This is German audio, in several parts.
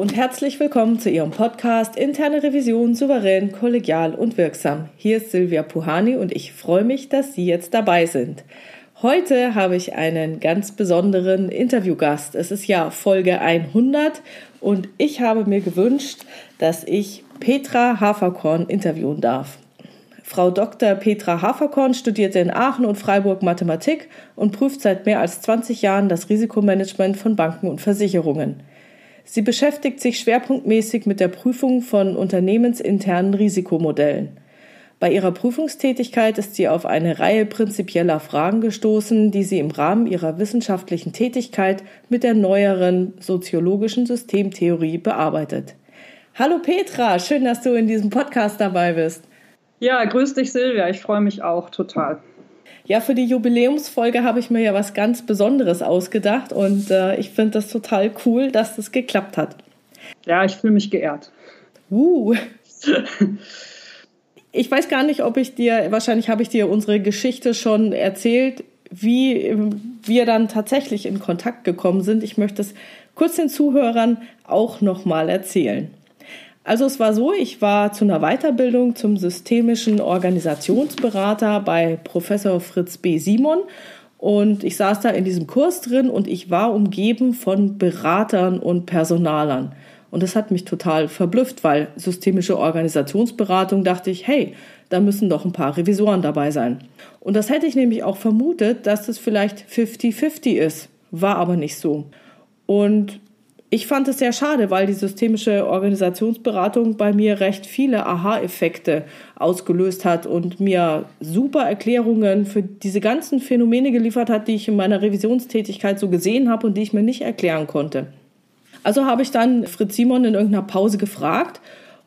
Und herzlich willkommen zu Ihrem Podcast Interne Revision souverän, kollegial und wirksam. Hier ist Silvia Puhani und ich freue mich, dass Sie jetzt dabei sind. Heute habe ich einen ganz besonderen Interviewgast. Es ist ja Folge 100 und ich habe mir gewünscht, dass ich Petra Haferkorn interviewen darf. Frau Dr. Petra Haferkorn studierte in Aachen und Freiburg Mathematik und prüft seit mehr als 20 Jahren das Risikomanagement von Banken und Versicherungen. Sie beschäftigt sich schwerpunktmäßig mit der Prüfung von unternehmensinternen Risikomodellen. Bei ihrer Prüfungstätigkeit ist sie auf eine Reihe prinzipieller Fragen gestoßen, die sie im Rahmen ihrer wissenschaftlichen Tätigkeit mit der neueren soziologischen Systemtheorie bearbeitet. Hallo Petra, schön, dass du in diesem Podcast dabei bist. Ja, grüß dich Silvia, ich freue mich auch total. Ja, für die Jubiläumsfolge habe ich mir ja was ganz Besonderes ausgedacht und äh, ich finde das total cool, dass das geklappt hat. Ja, ich fühle mich geehrt. Uh. ich weiß gar nicht, ob ich dir, wahrscheinlich habe ich dir unsere Geschichte schon erzählt, wie wir dann tatsächlich in Kontakt gekommen sind. Ich möchte es kurz den Zuhörern auch nochmal erzählen. Also es war so, ich war zu einer Weiterbildung zum systemischen Organisationsberater bei Professor Fritz B. Simon und ich saß da in diesem Kurs drin und ich war umgeben von Beratern und Personalern. Und das hat mich total verblüfft, weil systemische Organisationsberatung dachte ich, hey, da müssen doch ein paar Revisoren dabei sein. Und das hätte ich nämlich auch vermutet, dass es vielleicht 50-50 ist. War aber nicht so. Und ich fand es sehr schade, weil die systemische Organisationsberatung bei mir recht viele Aha-Effekte ausgelöst hat und mir super Erklärungen für diese ganzen Phänomene geliefert hat, die ich in meiner Revisionstätigkeit so gesehen habe und die ich mir nicht erklären konnte. Also habe ich dann Fritz Simon in irgendeiner Pause gefragt,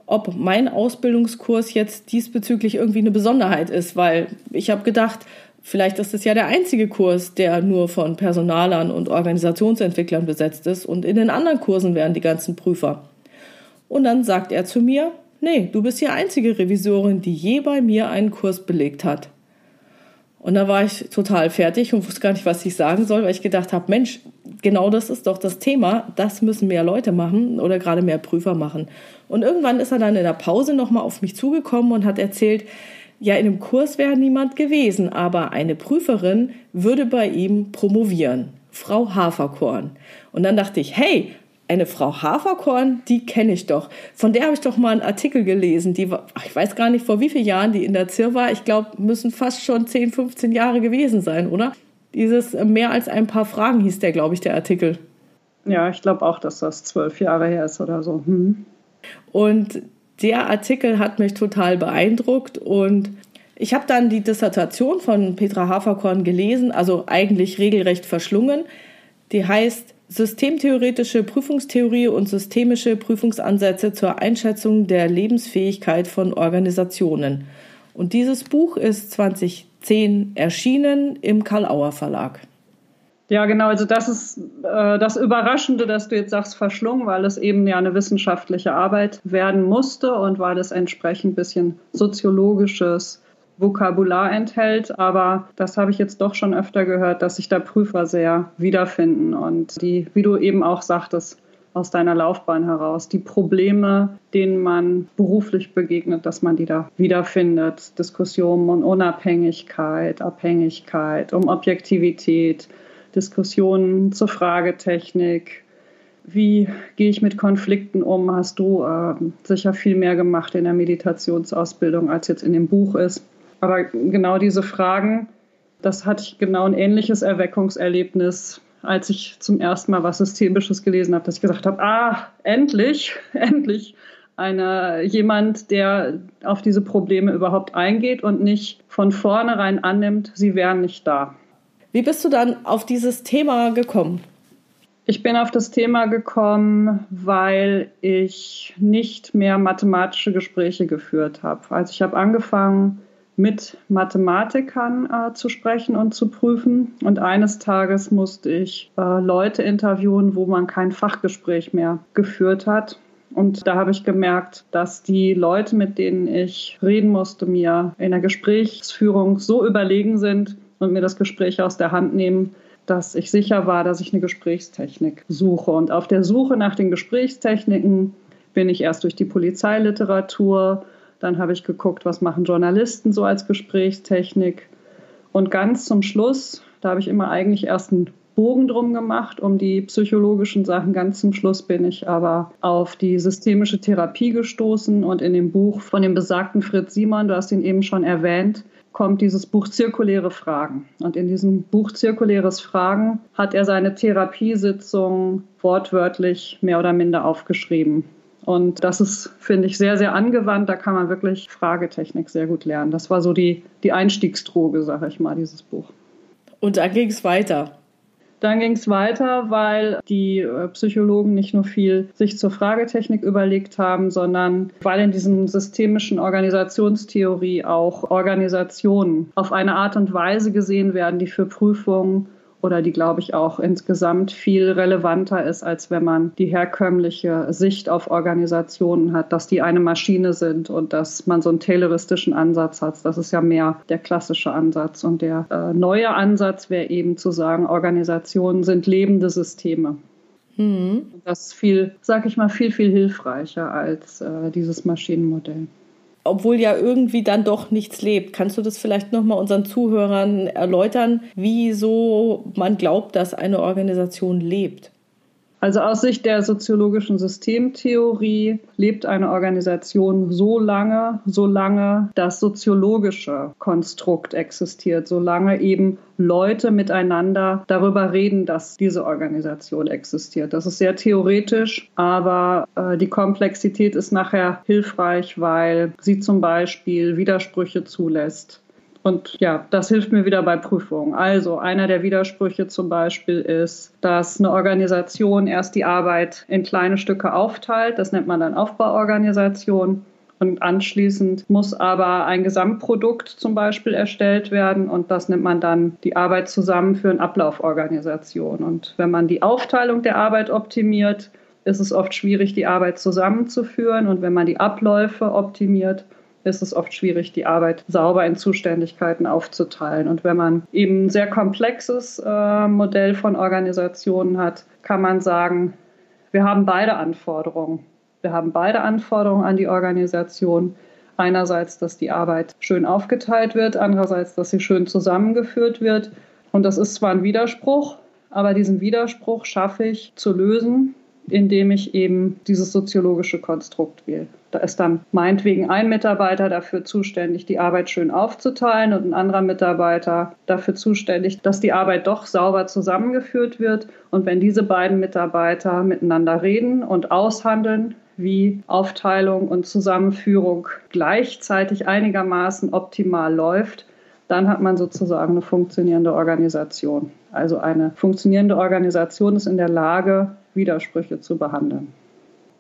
ob mein Ausbildungskurs jetzt diesbezüglich irgendwie eine Besonderheit ist, weil ich habe gedacht, Vielleicht ist es ja der einzige Kurs, der nur von Personalern und Organisationsentwicklern besetzt ist und in den anderen Kursen wären die ganzen Prüfer. Und dann sagt er zu mir, nee, du bist die einzige Revisorin, die je bei mir einen Kurs belegt hat. Und da war ich total fertig und wusste gar nicht, was ich sagen soll, weil ich gedacht habe, Mensch, genau das ist doch das Thema, das müssen mehr Leute machen oder gerade mehr Prüfer machen. Und irgendwann ist er dann in der Pause nochmal auf mich zugekommen und hat erzählt, ja, in dem Kurs wäre niemand gewesen, aber eine Prüferin würde bei ihm promovieren. Frau Haferkorn. Und dann dachte ich, hey, eine Frau Haferkorn, die kenne ich doch. Von der habe ich doch mal einen Artikel gelesen. Die war, ich weiß gar nicht vor wie vielen Jahren die in der ZIR war. Ich glaube, müssen fast schon 10, 15 Jahre gewesen sein, oder? Dieses äh, mehr als ein paar Fragen hieß der, glaube ich, der Artikel. Ja, ich glaube auch, dass das zwölf Jahre her ist oder so. Hm. Und der Artikel hat mich total beeindruckt und ich habe dann die Dissertation von Petra Haferkorn gelesen, also eigentlich regelrecht verschlungen. Die heißt Systemtheoretische Prüfungstheorie und systemische Prüfungsansätze zur Einschätzung der Lebensfähigkeit von Organisationen. Und dieses Buch ist 2010 erschienen im Karl-Auer Verlag. Ja, genau. Also das ist äh, das Überraschende, dass du jetzt sagst, verschlungen, weil es eben ja eine wissenschaftliche Arbeit werden musste und weil es entsprechend ein bisschen soziologisches Vokabular enthält. Aber das habe ich jetzt doch schon öfter gehört, dass sich da Prüfer sehr wiederfinden und die, wie du eben auch sagtest, aus deiner Laufbahn heraus, die Probleme, denen man beruflich begegnet, dass man die da wiederfindet. Diskussionen um Unabhängigkeit, Abhängigkeit, um Objektivität, Diskussionen zur Fragetechnik. Wie gehe ich mit Konflikten um? Hast du äh, sicher viel mehr gemacht in der Meditationsausbildung, als jetzt in dem Buch ist. Aber genau diese Fragen, das hatte ich genau ein ähnliches Erweckungserlebnis, als ich zum ersten Mal was Systemisches gelesen habe, dass ich gesagt habe, ah, endlich, endlich einer, jemand, der auf diese Probleme überhaupt eingeht und nicht von vornherein annimmt, sie wären nicht da. Wie bist du dann auf dieses Thema gekommen? Ich bin auf das Thema gekommen, weil ich nicht mehr mathematische Gespräche geführt habe. Also ich habe angefangen, mit Mathematikern äh, zu sprechen und zu prüfen. Und eines Tages musste ich äh, Leute interviewen, wo man kein Fachgespräch mehr geführt hat. Und da habe ich gemerkt, dass die Leute, mit denen ich reden musste, mir in der Gesprächsführung so überlegen sind, und mir das Gespräch aus der Hand nehmen, dass ich sicher war, dass ich eine Gesprächstechnik suche. Und auf der Suche nach den Gesprächstechniken bin ich erst durch die Polizeiliteratur, dann habe ich geguckt, was machen Journalisten so als Gesprächstechnik. Und ganz zum Schluss, da habe ich immer eigentlich erst einen Bogen drum gemacht, um die psychologischen Sachen. Ganz zum Schluss bin ich aber auf die systemische Therapie gestoßen und in dem Buch von dem besagten Fritz Simon, du hast ihn eben schon erwähnt, kommt dieses Buch Zirkuläre Fragen. Und in diesem Buch Zirkuläres Fragen hat er seine Therapiesitzung wortwörtlich mehr oder minder aufgeschrieben. Und das ist, finde ich, sehr, sehr angewandt. Da kann man wirklich Fragetechnik sehr gut lernen. Das war so die, die Einstiegsdroge, sage ich mal, dieses Buch. Und dann ging es weiter. Dann ging es weiter, weil die äh, Psychologen nicht nur viel sich zur Fragetechnik überlegt haben, sondern weil in diesem systemischen Organisationstheorie auch Organisationen auf eine Art und Weise gesehen werden, die für Prüfungen oder die, glaube ich, auch insgesamt viel relevanter ist, als wenn man die herkömmliche Sicht auf Organisationen hat, dass die eine Maschine sind und dass man so einen tayloristischen Ansatz hat. Das ist ja mehr der klassische Ansatz. Und der äh, neue Ansatz wäre eben zu sagen, Organisationen sind lebende Systeme. Mhm. Das ist viel, sag ich mal, viel, viel hilfreicher als äh, dieses Maschinenmodell obwohl ja irgendwie dann doch nichts lebt. Kannst du das vielleicht nochmal unseren Zuhörern erläutern, wieso man glaubt, dass eine Organisation lebt? Also aus Sicht der soziologischen Systemtheorie lebt eine Organisation so lange, solange das soziologische Konstrukt existiert, solange eben Leute miteinander darüber reden, dass diese Organisation existiert. Das ist sehr theoretisch, aber äh, die Komplexität ist nachher hilfreich, weil sie zum Beispiel Widersprüche zulässt und ja, das hilft mir wieder bei Prüfungen. Also einer der Widersprüche zum Beispiel ist, dass eine Organisation erst die Arbeit in kleine Stücke aufteilt. Das nennt man dann Aufbauorganisation. Und anschließend muss aber ein Gesamtprodukt zum Beispiel erstellt werden und das nennt man dann die Arbeit zusammen für eine Ablauforganisation. Und wenn man die Aufteilung der Arbeit optimiert, ist es oft schwierig, die Arbeit zusammenzuführen. Und wenn man die Abläufe optimiert, ist es oft schwierig, die Arbeit sauber in Zuständigkeiten aufzuteilen. Und wenn man eben ein sehr komplexes äh, Modell von Organisationen hat, kann man sagen, wir haben beide Anforderungen. Wir haben beide Anforderungen an die Organisation. Einerseits, dass die Arbeit schön aufgeteilt wird, andererseits, dass sie schön zusammengeführt wird. Und das ist zwar ein Widerspruch, aber diesen Widerspruch schaffe ich zu lösen, indem ich eben dieses soziologische Konstrukt wähle. Da ist dann meinetwegen ein Mitarbeiter dafür zuständig, die Arbeit schön aufzuteilen und ein anderer Mitarbeiter dafür zuständig, dass die Arbeit doch sauber zusammengeführt wird. Und wenn diese beiden Mitarbeiter miteinander reden und aushandeln, wie Aufteilung und Zusammenführung gleichzeitig einigermaßen optimal läuft, dann hat man sozusagen eine funktionierende Organisation. Also eine funktionierende Organisation ist in der Lage, Widersprüche zu behandeln.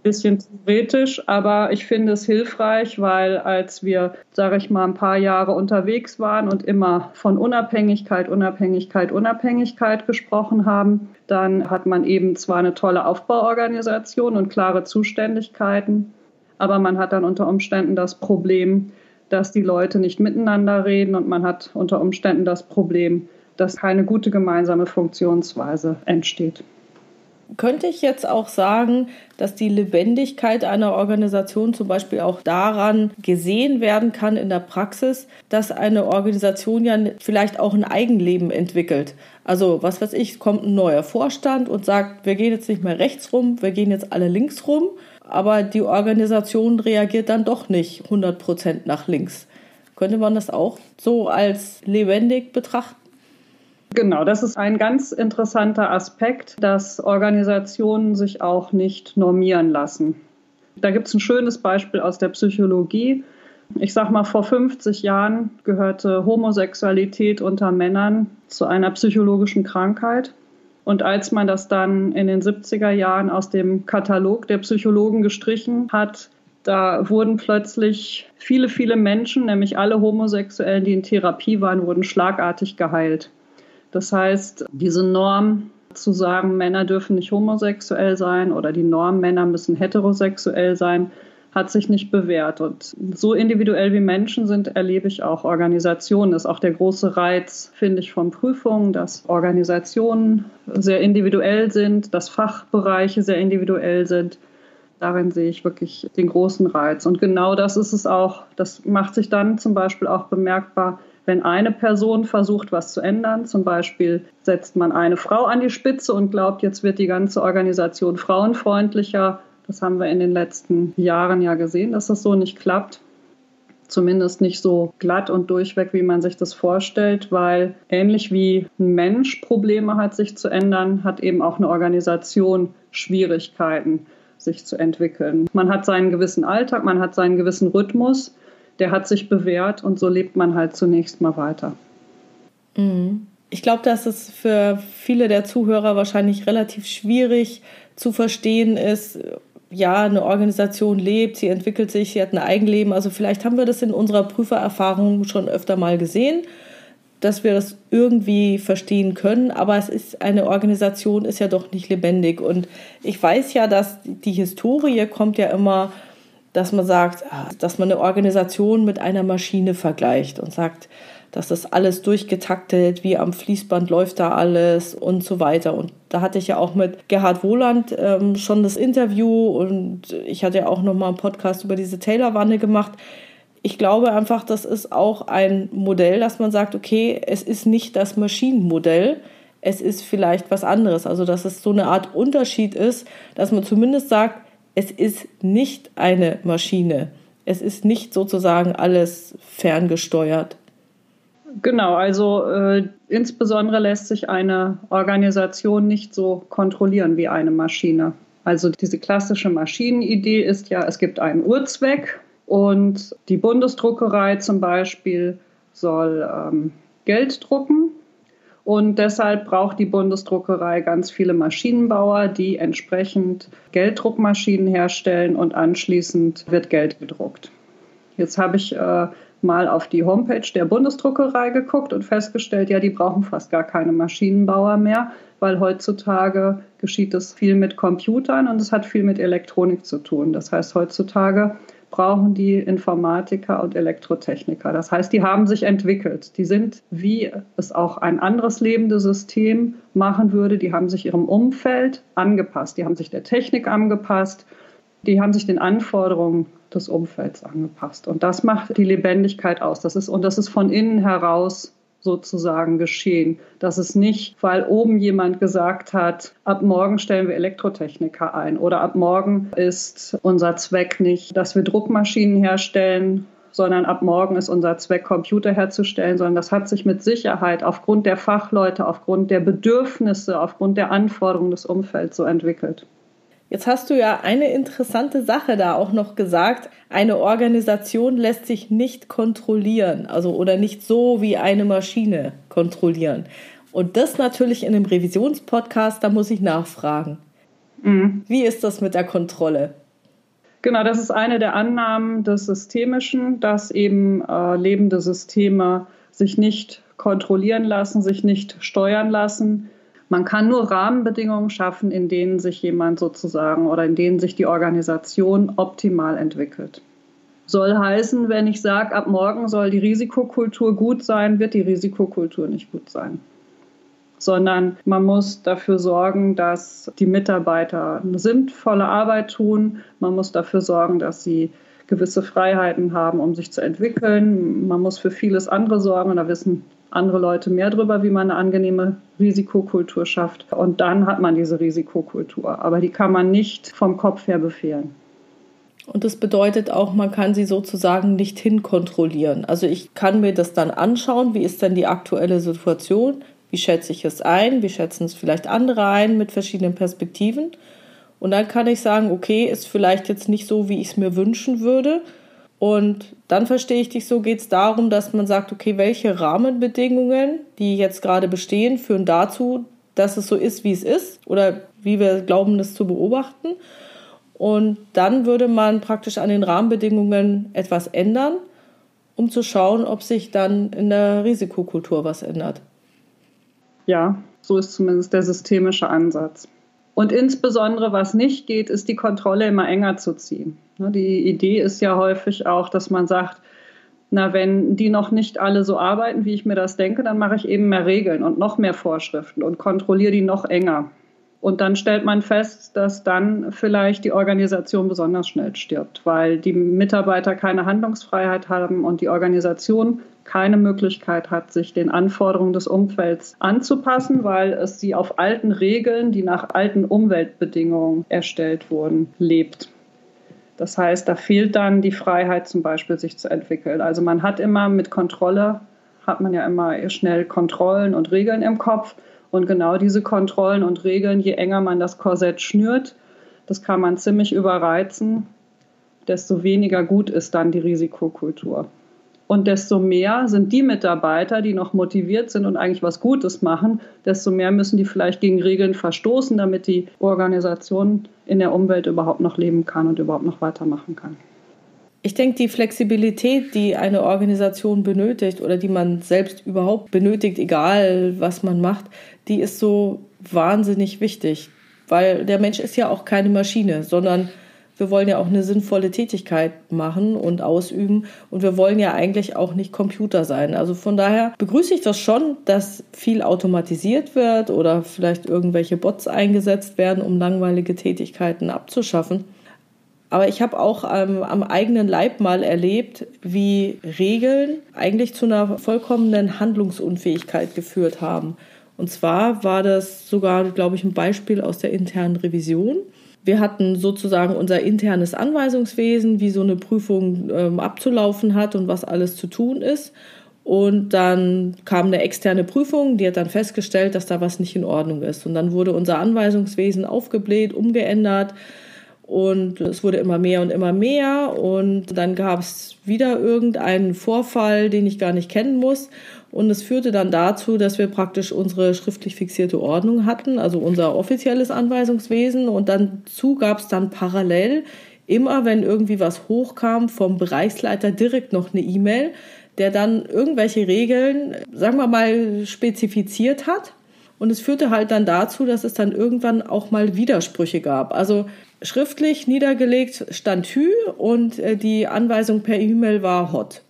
Bisschen theoretisch, aber ich finde es hilfreich, weil als wir, sage ich mal, ein paar Jahre unterwegs waren und immer von Unabhängigkeit, Unabhängigkeit, Unabhängigkeit gesprochen haben, dann hat man eben zwar eine tolle Aufbauorganisation und klare Zuständigkeiten, aber man hat dann unter Umständen das Problem, dass die Leute nicht miteinander reden und man hat unter Umständen das Problem, dass keine gute gemeinsame Funktionsweise entsteht könnte ich jetzt auch sagen, dass die Lebendigkeit einer Organisation zum Beispiel auch daran gesehen werden kann in der Praxis, dass eine Organisation ja vielleicht auch ein Eigenleben entwickelt. Also was weiß ich, kommt ein neuer Vorstand und sagt, wir gehen jetzt nicht mehr rechts rum, wir gehen jetzt alle links rum, aber die Organisation reagiert dann doch nicht 100 Prozent nach links. Könnte man das auch so als lebendig betrachten? Genau, das ist ein ganz interessanter Aspekt, dass Organisationen sich auch nicht normieren lassen. Da gibt es ein schönes Beispiel aus der Psychologie. Ich sag mal, vor 50 Jahren gehörte Homosexualität unter Männern zu einer psychologischen Krankheit. Und als man das dann in den 70er Jahren aus dem Katalog der Psychologen gestrichen hat, da wurden plötzlich viele, viele Menschen, nämlich alle Homosexuellen, die in Therapie waren, wurden schlagartig geheilt. Das heißt, diese Norm zu sagen, Männer dürfen nicht homosexuell sein oder die Norm, Männer müssen heterosexuell sein, hat sich nicht bewährt. Und so individuell wie Menschen sind, erlebe ich auch Organisationen. Das ist auch der große Reiz, finde ich, von Prüfungen, dass Organisationen sehr individuell sind, dass Fachbereiche sehr individuell sind. Darin sehe ich wirklich den großen Reiz. Und genau das ist es auch. Das macht sich dann zum Beispiel auch bemerkbar, wenn eine Person versucht, was zu ändern. Zum Beispiel setzt man eine Frau an die Spitze und glaubt, jetzt wird die ganze Organisation frauenfreundlicher das haben wir in den letzten Jahren ja gesehen, dass das so nicht klappt. Zumindest nicht so glatt und durchweg, wie man sich das vorstellt, weil ähnlich wie ein Mensch Probleme hat, sich zu ändern, hat eben auch eine Organisation Schwierigkeiten, sich zu entwickeln. Man hat seinen gewissen Alltag, man hat seinen gewissen Rhythmus, der hat sich bewährt und so lebt man halt zunächst mal weiter. Mhm. Ich glaube, dass es für viele der Zuhörer wahrscheinlich relativ schwierig zu verstehen ist, ja, eine Organisation lebt, sie entwickelt sich, sie hat ein Eigenleben. Also vielleicht haben wir das in unserer Prüfererfahrung schon öfter mal gesehen, dass wir das irgendwie verstehen können. Aber es ist eine Organisation, ist ja doch nicht lebendig. Und ich weiß ja, dass die Historie kommt ja immer, dass man sagt, ah, dass man eine Organisation mit einer Maschine vergleicht und sagt, dass das alles durchgetaktet, wie am Fließband läuft da alles und so weiter. Und da hatte ich ja auch mit Gerhard Wohland ähm, schon das Interview und ich hatte ja auch noch mal einen Podcast über diese Taylor-Wanne gemacht. Ich glaube einfach, das ist auch ein Modell, dass man sagt, okay, es ist nicht das Maschinenmodell, es ist vielleicht was anderes. Also, dass es so eine Art Unterschied ist, dass man zumindest sagt, es ist nicht eine Maschine. Es ist nicht sozusagen alles ferngesteuert. Genau, also äh, insbesondere lässt sich eine Organisation nicht so kontrollieren wie eine Maschine. Also diese klassische Maschinenidee ist ja, es gibt einen Urzweck und die Bundesdruckerei zum Beispiel soll ähm, Geld drucken und deshalb braucht die Bundesdruckerei ganz viele Maschinenbauer, die entsprechend Gelddruckmaschinen herstellen und anschließend wird Geld gedruckt. Jetzt habe ich äh, mal auf die Homepage der Bundesdruckerei geguckt und festgestellt, ja, die brauchen fast gar keine Maschinenbauer mehr, weil heutzutage geschieht es viel mit Computern und es hat viel mit Elektronik zu tun. Das heißt, heutzutage brauchen die Informatiker und Elektrotechniker. Das heißt, die haben sich entwickelt. Die sind, wie es auch ein anderes lebendes System machen würde, die haben sich ihrem Umfeld angepasst. Die haben sich der Technik angepasst. Die haben sich den Anforderungen des Umfelds angepasst. Und das macht die Lebendigkeit aus. Das ist, und das ist von innen heraus sozusagen geschehen. Das ist nicht, weil oben jemand gesagt hat, ab morgen stellen wir Elektrotechniker ein oder ab morgen ist unser Zweck nicht, dass wir Druckmaschinen herstellen, sondern ab morgen ist unser Zweck, Computer herzustellen, sondern das hat sich mit Sicherheit aufgrund der Fachleute, aufgrund der Bedürfnisse, aufgrund der Anforderungen des Umfelds so entwickelt. Jetzt hast du ja eine interessante Sache da auch noch gesagt. Eine Organisation lässt sich nicht kontrollieren, also oder nicht so wie eine Maschine kontrollieren. Und das natürlich in einem Revisionspodcast, da muss ich nachfragen. Mhm. Wie ist das mit der Kontrolle? Genau, das ist eine der Annahmen des Systemischen, dass eben äh, lebende Systeme sich nicht kontrollieren lassen, sich nicht steuern lassen, man kann nur Rahmenbedingungen schaffen, in denen sich jemand sozusagen oder in denen sich die Organisation optimal entwickelt. Soll heißen, wenn ich sage, ab morgen soll die Risikokultur gut sein, wird die Risikokultur nicht gut sein. Sondern man muss dafür sorgen, dass die Mitarbeiter eine sinnvolle Arbeit tun. Man muss dafür sorgen, dass sie gewisse Freiheiten haben, um sich zu entwickeln. Man muss für vieles andere sorgen. Und da wissen andere Leute mehr darüber, wie man eine angenehme Risikokultur schafft. Und dann hat man diese Risikokultur. Aber die kann man nicht vom Kopf her befehlen. Und das bedeutet auch, man kann sie sozusagen nicht hinkontrollieren. Also ich kann mir das dann anschauen, wie ist denn die aktuelle Situation, wie schätze ich es ein, wie schätzen es vielleicht andere ein mit verschiedenen Perspektiven. Und dann kann ich sagen, okay, ist vielleicht jetzt nicht so, wie ich es mir wünschen würde, und dann verstehe ich dich so, geht es darum, dass man sagt, okay, welche Rahmenbedingungen, die jetzt gerade bestehen, führen dazu, dass es so ist, wie es ist oder wie wir glauben, das zu beobachten. Und dann würde man praktisch an den Rahmenbedingungen etwas ändern, um zu schauen, ob sich dann in der Risikokultur was ändert. Ja, so ist zumindest der systemische Ansatz. Und insbesondere, was nicht geht, ist die Kontrolle immer enger zu ziehen. Ne, die Idee ist ja häufig auch, dass man sagt, na, wenn die noch nicht alle so arbeiten, wie ich mir das denke, dann mache ich eben mehr Regeln und noch mehr Vorschriften und kontrolliere die noch enger. Und dann stellt man fest, dass dann vielleicht die Organisation besonders schnell stirbt, weil die Mitarbeiter keine Handlungsfreiheit haben und die Organisation keine Möglichkeit hat, sich den Anforderungen des Umfelds anzupassen, weil es sie auf alten Regeln, die nach alten Umweltbedingungen erstellt wurden, lebt. Das heißt, da fehlt dann die Freiheit zum Beispiel, sich zu entwickeln. Also man hat immer mit Kontrolle, hat man ja immer schnell Kontrollen und Regeln im Kopf. Und genau diese Kontrollen und Regeln, je enger man das Korsett schnürt, das kann man ziemlich überreizen, desto weniger gut ist dann die Risikokultur. Und desto mehr sind die Mitarbeiter, die noch motiviert sind und eigentlich was Gutes machen, desto mehr müssen die vielleicht gegen Regeln verstoßen, damit die Organisation in der Umwelt überhaupt noch leben kann und überhaupt noch weitermachen kann. Ich denke, die Flexibilität, die eine Organisation benötigt oder die man selbst überhaupt benötigt, egal was man macht, die ist so wahnsinnig wichtig. Weil der Mensch ist ja auch keine Maschine, sondern wir wollen ja auch eine sinnvolle Tätigkeit machen und ausüben und wir wollen ja eigentlich auch nicht Computer sein. Also von daher begrüße ich das schon, dass viel automatisiert wird oder vielleicht irgendwelche Bots eingesetzt werden, um langweilige Tätigkeiten abzuschaffen. Aber ich habe auch ähm, am eigenen Leib mal erlebt, wie Regeln eigentlich zu einer vollkommenen Handlungsunfähigkeit geführt haben. Und zwar war das sogar, glaube ich, ein Beispiel aus der internen Revision. Wir hatten sozusagen unser internes Anweisungswesen, wie so eine Prüfung ähm, abzulaufen hat und was alles zu tun ist. Und dann kam eine externe Prüfung, die hat dann festgestellt, dass da was nicht in Ordnung ist. Und dann wurde unser Anweisungswesen aufgebläht, umgeändert. Und es wurde immer mehr und immer mehr. Und dann gab es wieder irgendeinen Vorfall, den ich gar nicht kennen muss. Und es führte dann dazu, dass wir praktisch unsere schriftlich fixierte Ordnung hatten, also unser offizielles Anweisungswesen. Und dazu gab es dann parallel immer, wenn irgendwie was hochkam, vom Bereichsleiter direkt noch eine E-Mail, der dann irgendwelche Regeln, sagen wir mal, spezifiziert hat. Und es führte halt dann dazu, dass es dann irgendwann auch mal Widersprüche gab. Also schriftlich niedergelegt stand Hü und äh, die Anweisung per E-Mail war Hot.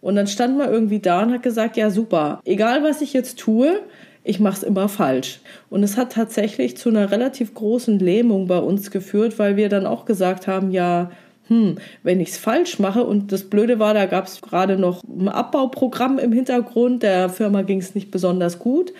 Und dann stand man irgendwie da und hat gesagt, ja super, egal was ich jetzt tue, ich mache es immer falsch. Und es hat tatsächlich zu einer relativ großen Lähmung bei uns geführt, weil wir dann auch gesagt haben, ja, hm, wenn ich es falsch mache und das Blöde war, da gab es gerade noch ein Abbauprogramm im Hintergrund, der Firma ging es nicht besonders gut.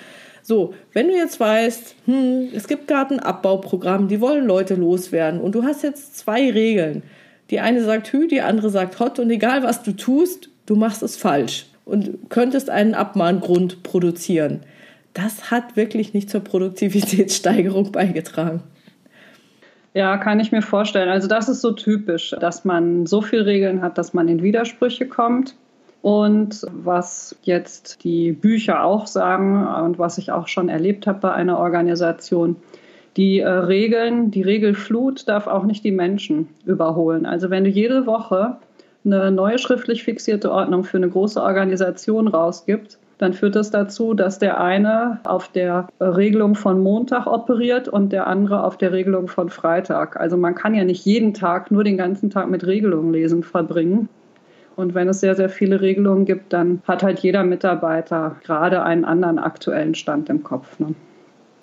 So, wenn du jetzt weißt, hm, es gibt gerade ein Abbauprogramm, die wollen Leute loswerden und du hast jetzt zwei Regeln. Die eine sagt Hü, die andere sagt Hot und egal was du tust, du machst es falsch und könntest einen Abmahngrund produzieren. Das hat wirklich nicht zur Produktivitätssteigerung beigetragen. Ja, kann ich mir vorstellen. Also das ist so typisch, dass man so viele Regeln hat, dass man in Widersprüche kommt. Und was jetzt die Bücher auch sagen und was ich auch schon erlebt habe bei einer Organisation, die äh, Regeln, die Regelflut darf auch nicht die Menschen überholen. Also wenn du jede Woche eine neue schriftlich fixierte Ordnung für eine große Organisation rausgibt, dann führt das dazu, dass der eine auf der Regelung von Montag operiert und der andere auf der Regelung von Freitag. Also man kann ja nicht jeden Tag nur den ganzen Tag mit Regelungen lesen verbringen. Und wenn es sehr, sehr viele Regelungen gibt, dann hat halt jeder Mitarbeiter gerade einen anderen aktuellen Stand im Kopf. Ne?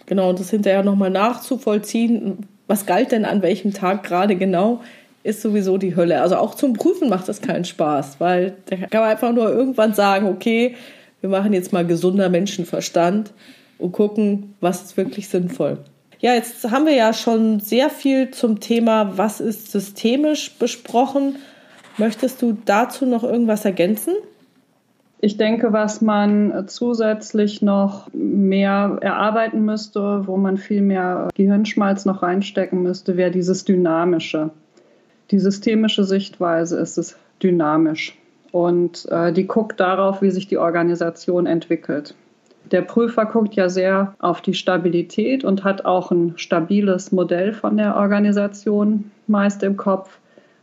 Genau, und das hinterher nochmal nachzuvollziehen, was galt denn an welchem Tag gerade genau, ist sowieso die Hölle. Also auch zum Prüfen macht das keinen Spaß, weil da kann man einfach nur irgendwann sagen, okay, wir machen jetzt mal gesunder Menschenverstand und gucken, was ist wirklich sinnvoll. Ja, jetzt haben wir ja schon sehr viel zum Thema, was ist systemisch besprochen. Möchtest du dazu noch irgendwas ergänzen? Ich denke, was man zusätzlich noch mehr erarbeiten müsste, wo man viel mehr Gehirnschmalz noch reinstecken müsste, wäre dieses Dynamische. Die systemische Sichtweise ist es dynamisch und äh, die guckt darauf, wie sich die Organisation entwickelt. Der Prüfer guckt ja sehr auf die Stabilität und hat auch ein stabiles Modell von der Organisation meist im Kopf.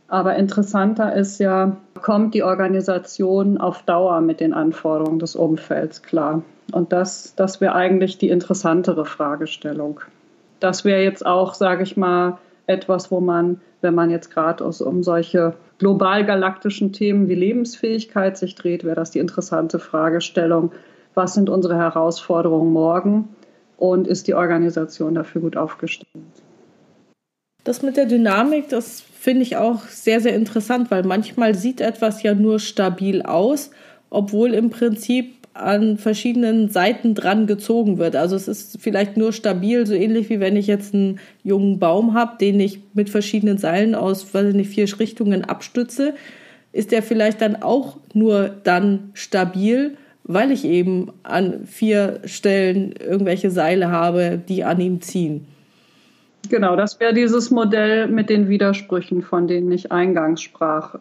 Aber interessanter ist ja, kommt die Organisation auf Dauer mit den Anforderungen des Umfelds klar? Und das, das wäre eigentlich die interessantere Fragestellung das wäre jetzt auch, sage ich mal, etwas, wo man, wenn man jetzt gerade um solche global galaktischen Themen wie Lebensfähigkeit sich dreht, wäre das die interessante Fragestellung, was sind unsere Herausforderungen morgen und ist die Organisation dafür gut aufgestellt? Das mit der Dynamik, das finde ich auch sehr, sehr interessant, weil manchmal sieht etwas ja nur stabil aus, obwohl im Prinzip an verschiedenen Seiten dran gezogen wird. Also es ist vielleicht nur stabil, so ähnlich wie wenn ich jetzt einen jungen Baum habe, den ich mit verschiedenen Seilen aus, weiß ich nicht, vier Richtungen abstütze, ist der vielleicht dann auch nur dann stabil, weil ich eben an vier Stellen irgendwelche Seile habe, die an ihm ziehen. Genau, das wäre dieses Modell mit den Widersprüchen, von denen ich eingangs sprach.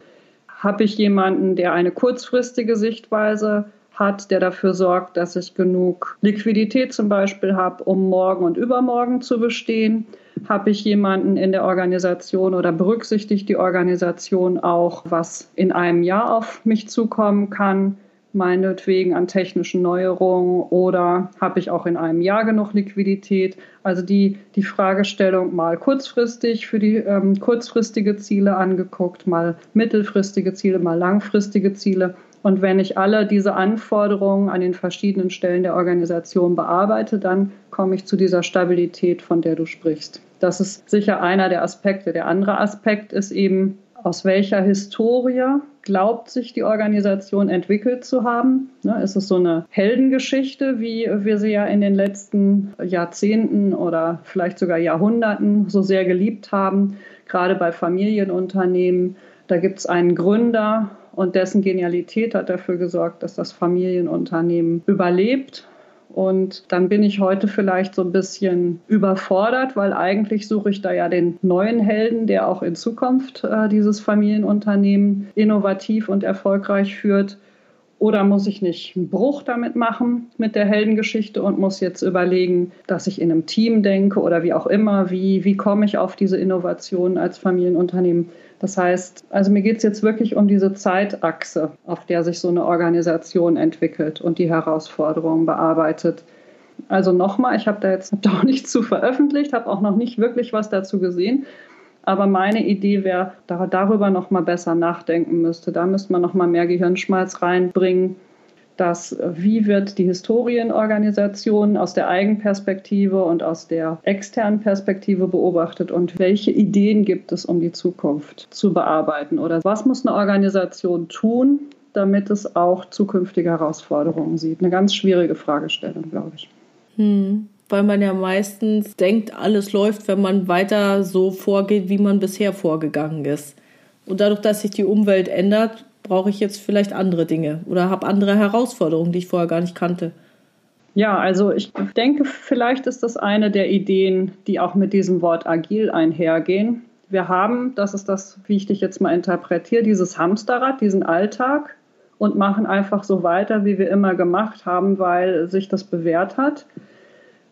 Habe ich jemanden, der eine kurzfristige Sichtweise hat, der dafür sorgt, dass ich genug Liquidität zum Beispiel habe, um morgen und übermorgen zu bestehen? Habe ich jemanden in der Organisation oder berücksichtigt die Organisation auch, was in einem Jahr auf mich zukommen kann? Meinetwegen an technischen Neuerungen oder habe ich auch in einem Jahr genug Liquidität? Also die, die Fragestellung mal kurzfristig für die ähm, kurzfristige Ziele angeguckt, mal mittelfristige Ziele, mal langfristige Ziele und wenn ich alle diese Anforderungen an den verschiedenen Stellen der Organisation bearbeite, dann komme ich zu dieser Stabilität, von der du sprichst. Das ist sicher einer der Aspekte. Der andere Aspekt ist eben, aus welcher Historie glaubt sich die Organisation entwickelt zu haben? Ne, ist es so eine Heldengeschichte, wie wir sie ja in den letzten Jahrzehnten oder vielleicht sogar Jahrhunderten so sehr geliebt haben, gerade bei Familienunternehmen? Da gibt es einen Gründer und dessen Genialität hat dafür gesorgt, dass das Familienunternehmen überlebt. Und dann bin ich heute vielleicht so ein bisschen überfordert, weil eigentlich suche ich da ja den neuen Helden, der auch in Zukunft äh, dieses Familienunternehmen innovativ und erfolgreich führt. Oder muss ich nicht einen Bruch damit machen mit der Heldengeschichte und muss jetzt überlegen, dass ich in einem Team denke oder wie auch immer, wie, wie komme ich auf diese Innovation als Familienunternehmen? Das heißt, also mir geht es jetzt wirklich um diese Zeitachse, auf der sich so eine Organisation entwickelt und die Herausforderungen bearbeitet. Also nochmal, ich habe da jetzt auch nichts zu veröffentlicht, habe auch noch nicht wirklich was dazu gesehen. Aber meine Idee wäre, da darüber noch mal besser nachdenken müsste. Da müsste man noch mal mehr Gehirnschmalz reinbringen dass wie wird die Historienorganisation aus der Eigenperspektive und aus der externen Perspektive beobachtet und welche Ideen gibt es, um die Zukunft zu bearbeiten oder was muss eine Organisation tun, damit es auch zukünftige Herausforderungen sieht. Eine ganz schwierige Fragestellung, glaube ich. Hm, weil man ja meistens denkt, alles läuft, wenn man weiter so vorgeht, wie man bisher vorgegangen ist. Und dadurch, dass sich die Umwelt ändert, brauche ich jetzt vielleicht andere Dinge oder habe andere Herausforderungen, die ich vorher gar nicht kannte. Ja, also ich denke, vielleicht ist das eine der Ideen, die auch mit diesem Wort agil einhergehen. Wir haben, das ist das, wie ich dich jetzt mal interpretiere, dieses Hamsterrad, diesen Alltag und machen einfach so weiter, wie wir immer gemacht haben, weil sich das bewährt hat.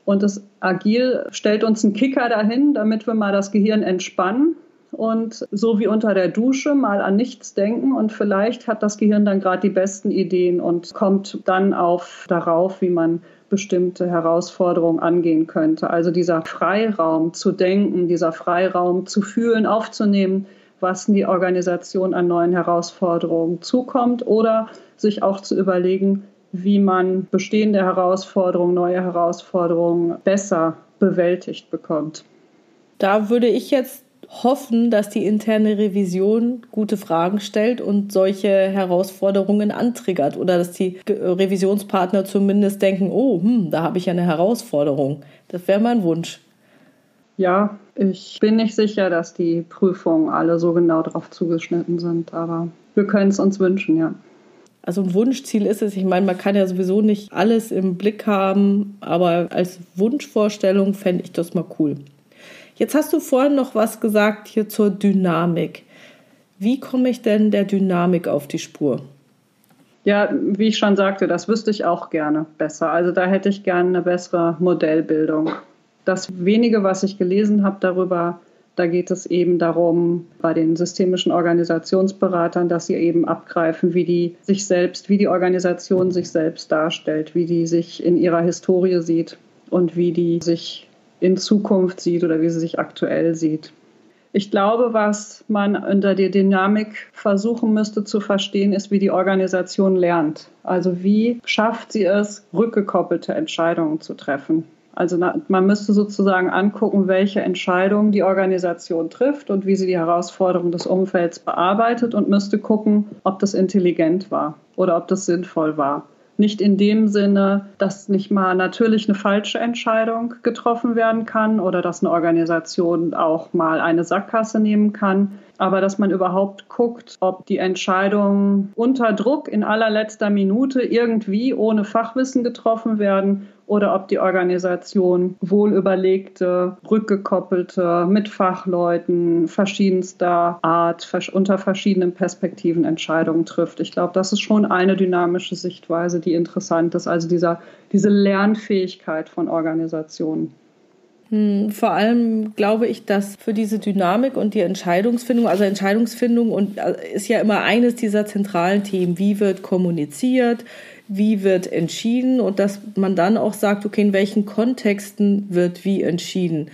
Und das Agil stellt uns einen Kicker dahin, damit wir mal das Gehirn entspannen und so wie unter der Dusche mal an nichts denken und vielleicht hat das Gehirn dann gerade die besten Ideen und kommt dann auf darauf, wie man bestimmte Herausforderungen angehen könnte. Also dieser Freiraum zu denken, dieser Freiraum zu fühlen, aufzunehmen, was in die Organisation an neuen Herausforderungen zukommt oder sich auch zu überlegen, wie man bestehende Herausforderungen, neue Herausforderungen besser bewältigt bekommt. Da würde ich jetzt hoffen, dass die interne Revision gute Fragen stellt und solche Herausforderungen antriggert oder dass die Revisionspartner zumindest denken, oh, hm, da habe ich ja eine Herausforderung. Das wäre mein Wunsch. Ja, ich bin nicht sicher, dass die Prüfungen alle so genau darauf zugeschnitten sind, aber wir können es uns wünschen, ja. Also ein Wunschziel ist es, ich meine, man kann ja sowieso nicht alles im Blick haben, aber als Wunschvorstellung fände ich das mal cool. Jetzt hast du vorhin noch was gesagt hier zur Dynamik. Wie komme ich denn der Dynamik auf die Spur? Ja, wie ich schon sagte, das wüsste ich auch gerne besser. Also da hätte ich gerne eine bessere Modellbildung. Das wenige, was ich gelesen habe darüber, da geht es eben darum, bei den systemischen Organisationsberatern, dass sie eben abgreifen, wie die sich selbst, wie die Organisation sich selbst darstellt, wie die sich in ihrer Historie sieht und wie die sich in Zukunft sieht oder wie sie sich aktuell sieht. Ich glaube, was man unter der Dynamik versuchen müsste zu verstehen, ist, wie die Organisation lernt. Also wie schafft sie es, rückgekoppelte Entscheidungen zu treffen. Also man müsste sozusagen angucken, welche Entscheidungen die Organisation trifft und wie sie die Herausforderungen des Umfelds bearbeitet und müsste gucken, ob das intelligent war oder ob das sinnvoll war. Nicht in dem Sinne, dass nicht mal natürlich eine falsche Entscheidung getroffen werden kann oder dass eine Organisation auch mal eine Sackgasse nehmen kann, aber dass man überhaupt guckt, ob die Entscheidungen unter Druck in allerletzter Minute irgendwie ohne Fachwissen getroffen werden oder ob die Organisation wohl überlegte, rückgekoppelte, mit Fachleuten verschiedenster Art, unter verschiedenen Perspektiven Entscheidungen trifft. Ich glaube, das ist schon eine dynamische Sichtweise, die interessant ist, also dieser, diese Lernfähigkeit von Organisationen. Hm, vor allem glaube ich, dass für diese Dynamik und die Entscheidungsfindung, also Entscheidungsfindung und äh, ist ja immer eines dieser zentralen Themen. Wie wird kommuniziert? Wie wird entschieden? Und dass man dann auch sagt, okay, in welchen Kontexten wird wie entschieden?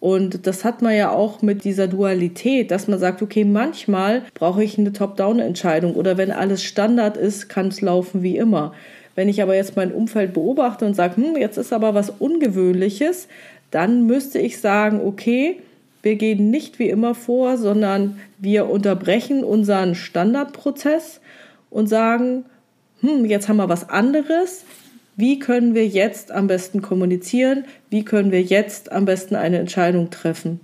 Und das hat man ja auch mit dieser Dualität, dass man sagt, okay, manchmal brauche ich eine Top-Down-Entscheidung oder wenn alles Standard ist, kann es laufen wie immer. Wenn ich aber jetzt mein Umfeld beobachte und sage, hm, jetzt ist aber was Ungewöhnliches, dann müsste ich sagen, okay, wir gehen nicht wie immer vor, sondern wir unterbrechen unseren Standardprozess und sagen, hm, jetzt haben wir was anderes. Wie können wir jetzt am besten kommunizieren? Wie können wir jetzt am besten eine Entscheidung treffen?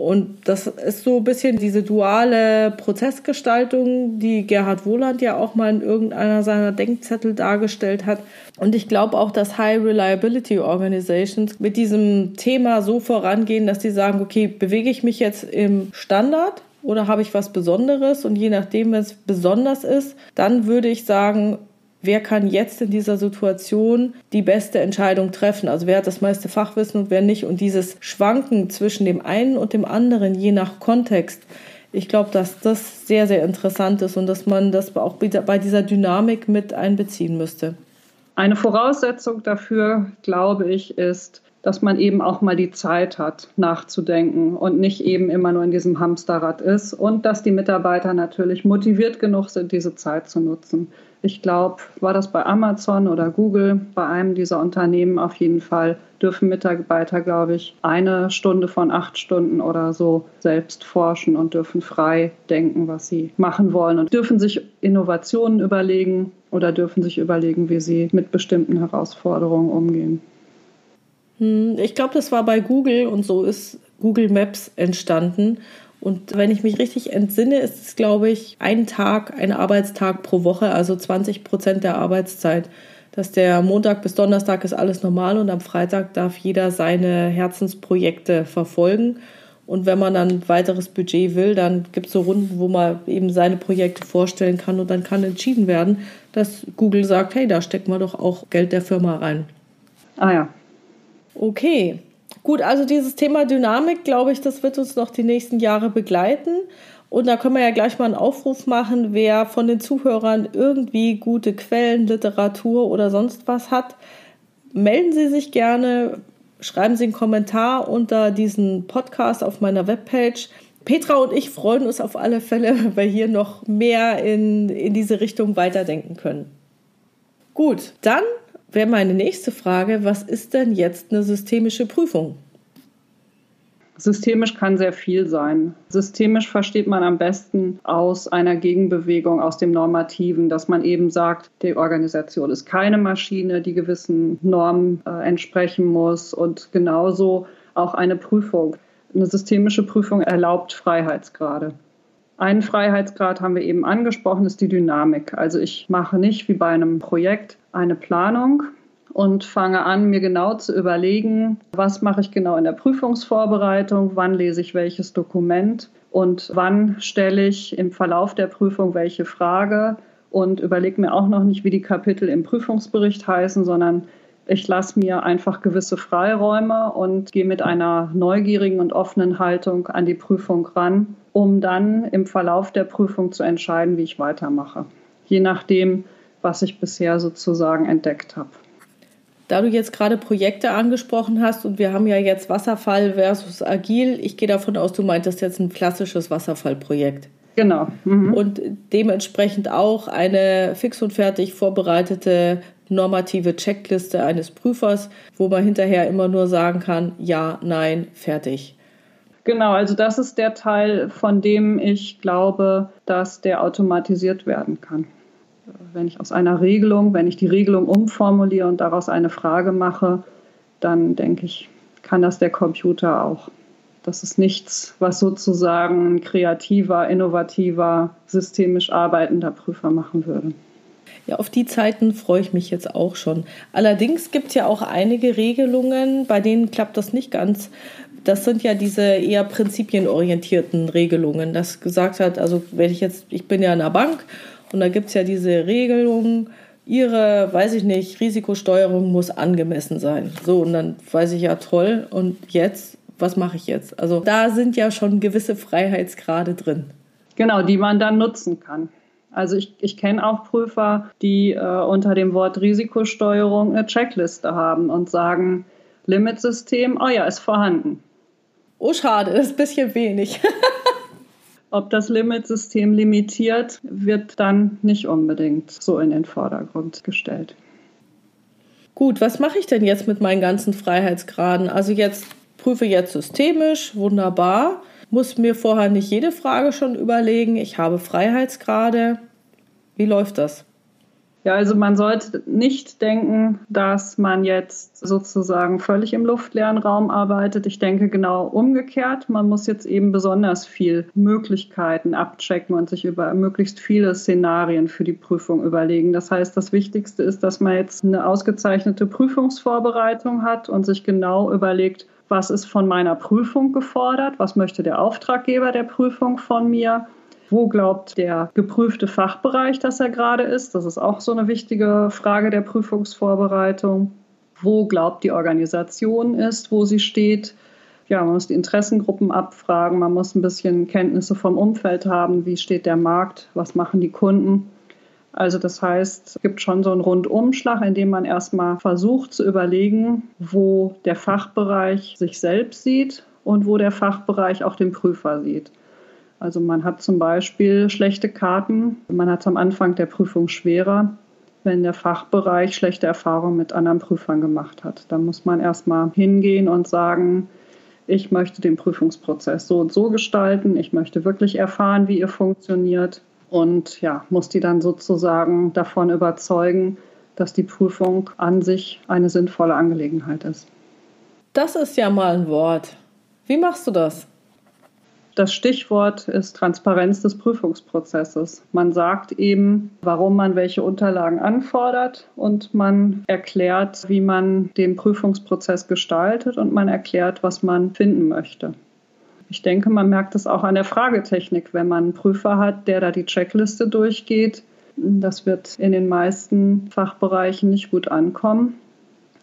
Und das ist so ein bisschen diese duale Prozessgestaltung, die Gerhard Wohland ja auch mal in irgendeiner seiner Denkzettel dargestellt hat. Und ich glaube auch, dass High Reliability Organizations mit diesem Thema so vorangehen, dass sie sagen, okay, bewege ich mich jetzt im Standard oder habe ich was Besonderes? Und je nachdem, wenn es besonders ist, dann würde ich sagen, wer kann jetzt in dieser Situation die beste Entscheidung treffen. Also wer hat das meiste Fachwissen und wer nicht. Und dieses Schwanken zwischen dem einen und dem anderen, je nach Kontext, ich glaube, dass das sehr, sehr interessant ist und dass man das auch bei dieser Dynamik mit einbeziehen müsste. Eine Voraussetzung dafür, glaube ich, ist, dass man eben auch mal die Zeit hat, nachzudenken und nicht eben immer nur in diesem Hamsterrad ist und dass die Mitarbeiter natürlich motiviert genug sind, diese Zeit zu nutzen. Ich glaube, war das bei Amazon oder Google, bei einem dieser Unternehmen auf jeden Fall, dürfen Mitarbeiter, glaube ich, eine Stunde von acht Stunden oder so selbst forschen und dürfen frei denken, was sie machen wollen und dürfen sich Innovationen überlegen oder dürfen sich überlegen, wie sie mit bestimmten Herausforderungen umgehen. Hm, ich glaube, das war bei Google und so ist Google Maps entstanden. Und wenn ich mich richtig entsinne, ist es, glaube ich, ein Tag, ein Arbeitstag pro Woche, also 20 Prozent der Arbeitszeit. Dass der Montag bis Donnerstag ist alles normal und am Freitag darf jeder seine Herzensprojekte verfolgen. Und wenn man dann weiteres Budget will, dann gibt es so Runden, wo man eben seine Projekte vorstellen kann und dann kann entschieden werden, dass Google sagt, hey, da stecken wir doch auch Geld der Firma rein. Ah ja. Okay, Gut, also dieses Thema Dynamik, glaube ich, das wird uns noch die nächsten Jahre begleiten. Und da können wir ja gleich mal einen Aufruf machen, wer von den Zuhörern irgendwie gute Quellen, Literatur oder sonst was hat. Melden Sie sich gerne, schreiben Sie einen Kommentar unter diesen Podcast auf meiner Webpage. Petra und ich freuen uns auf alle Fälle, wenn wir hier noch mehr in, in diese Richtung weiterdenken können. Gut, dann wäre meine nächste Frage, was ist denn jetzt eine systemische Prüfung? Systemisch kann sehr viel sein. Systemisch versteht man am besten aus einer Gegenbewegung, aus dem Normativen, dass man eben sagt, die Organisation ist keine Maschine, die gewissen Normen äh, entsprechen muss und genauso auch eine Prüfung. Eine systemische Prüfung erlaubt Freiheitsgrade. Einen Freiheitsgrad haben wir eben angesprochen, ist die Dynamik. Also ich mache nicht wie bei einem Projekt eine Planung und fange an, mir genau zu überlegen, was mache ich genau in der Prüfungsvorbereitung, wann lese ich welches Dokument und wann stelle ich im Verlauf der Prüfung welche Frage und überlege mir auch noch nicht, wie die Kapitel im Prüfungsbericht heißen, sondern ich lasse mir einfach gewisse Freiräume und gehe mit einer neugierigen und offenen Haltung an die Prüfung ran, um dann im Verlauf der Prüfung zu entscheiden, wie ich weitermache. Je nachdem, was ich bisher sozusagen entdeckt habe. Da du jetzt gerade Projekte angesprochen hast und wir haben ja jetzt Wasserfall versus Agil, ich gehe davon aus, du meintest jetzt ein klassisches Wasserfallprojekt. Genau. Mhm. Und dementsprechend auch eine fix und fertig vorbereitete normative Checkliste eines Prüfers, wo man hinterher immer nur sagen kann, ja, nein, fertig. Genau, also das ist der Teil, von dem ich glaube, dass der automatisiert werden kann wenn ich aus einer Regelung, wenn ich die Regelung umformuliere und daraus eine Frage mache, dann denke ich, kann das der Computer auch. Das ist nichts, was sozusagen ein kreativer, innovativer, systemisch arbeitender Prüfer machen würde. Ja, auf die Zeiten freue ich mich jetzt auch schon. Allerdings gibt es ja auch einige Regelungen, bei denen klappt das nicht ganz. Das sind ja diese eher prinzipienorientierten Regelungen, das gesagt hat, also wenn ich jetzt, ich bin ja in einer Bank und da gibt es ja diese Regelung, ihre, weiß ich nicht, Risikosteuerung muss angemessen sein. So, und dann weiß ich ja toll, und jetzt, was mache ich jetzt? Also da sind ja schon gewisse Freiheitsgrade drin. Genau, die man dann nutzen kann. Also ich, ich kenne auch Prüfer, die äh, unter dem Wort Risikosteuerung eine Checkliste haben und sagen, Limitsystem, oh ja, ist vorhanden. Oh, schade, das ist ein bisschen wenig. Ob das Limitsystem limitiert, wird dann nicht unbedingt so in den Vordergrund gestellt. Gut, was mache ich denn jetzt mit meinen ganzen Freiheitsgraden? Also jetzt prüfe jetzt systemisch, wunderbar. Muss mir vorher nicht jede Frage schon überlegen. Ich habe Freiheitsgrade. Wie läuft das? Ja, also man sollte nicht denken, dass man jetzt sozusagen völlig im luftleeren Raum arbeitet. Ich denke genau umgekehrt. Man muss jetzt eben besonders viel Möglichkeiten abchecken und sich über möglichst viele Szenarien für die Prüfung überlegen. Das heißt, das Wichtigste ist, dass man jetzt eine ausgezeichnete Prüfungsvorbereitung hat und sich genau überlegt, was ist von meiner Prüfung gefordert, was möchte der Auftraggeber der Prüfung von mir wo glaubt der geprüfte Fachbereich, dass er gerade ist? Das ist auch so eine wichtige Frage der Prüfungsvorbereitung. Wo glaubt die Organisation ist, wo sie steht? Ja, man muss die Interessengruppen abfragen, man muss ein bisschen Kenntnisse vom Umfeld haben, wie steht der Markt, was machen die Kunden. Also das heißt, es gibt schon so einen Rundumschlag, in dem man erstmal versucht zu überlegen, wo der Fachbereich sich selbst sieht und wo der Fachbereich auch den Prüfer sieht. Also man hat zum Beispiel schlechte Karten, man hat es am Anfang der Prüfung schwerer, wenn der Fachbereich schlechte Erfahrungen mit anderen Prüfern gemacht hat. Da muss man erstmal hingehen und sagen, ich möchte den Prüfungsprozess so und so gestalten, ich möchte wirklich erfahren, wie ihr funktioniert und ja, muss die dann sozusagen davon überzeugen, dass die Prüfung an sich eine sinnvolle Angelegenheit ist. Das ist ja mal ein Wort. Wie machst du das? Das Stichwort ist Transparenz des Prüfungsprozesses. Man sagt eben, warum man welche Unterlagen anfordert und man erklärt, wie man den Prüfungsprozess gestaltet und man erklärt, was man finden möchte. Ich denke, man merkt es auch an der Fragetechnik, wenn man einen Prüfer hat, der da die Checkliste durchgeht. Das wird in den meisten Fachbereichen nicht gut ankommen.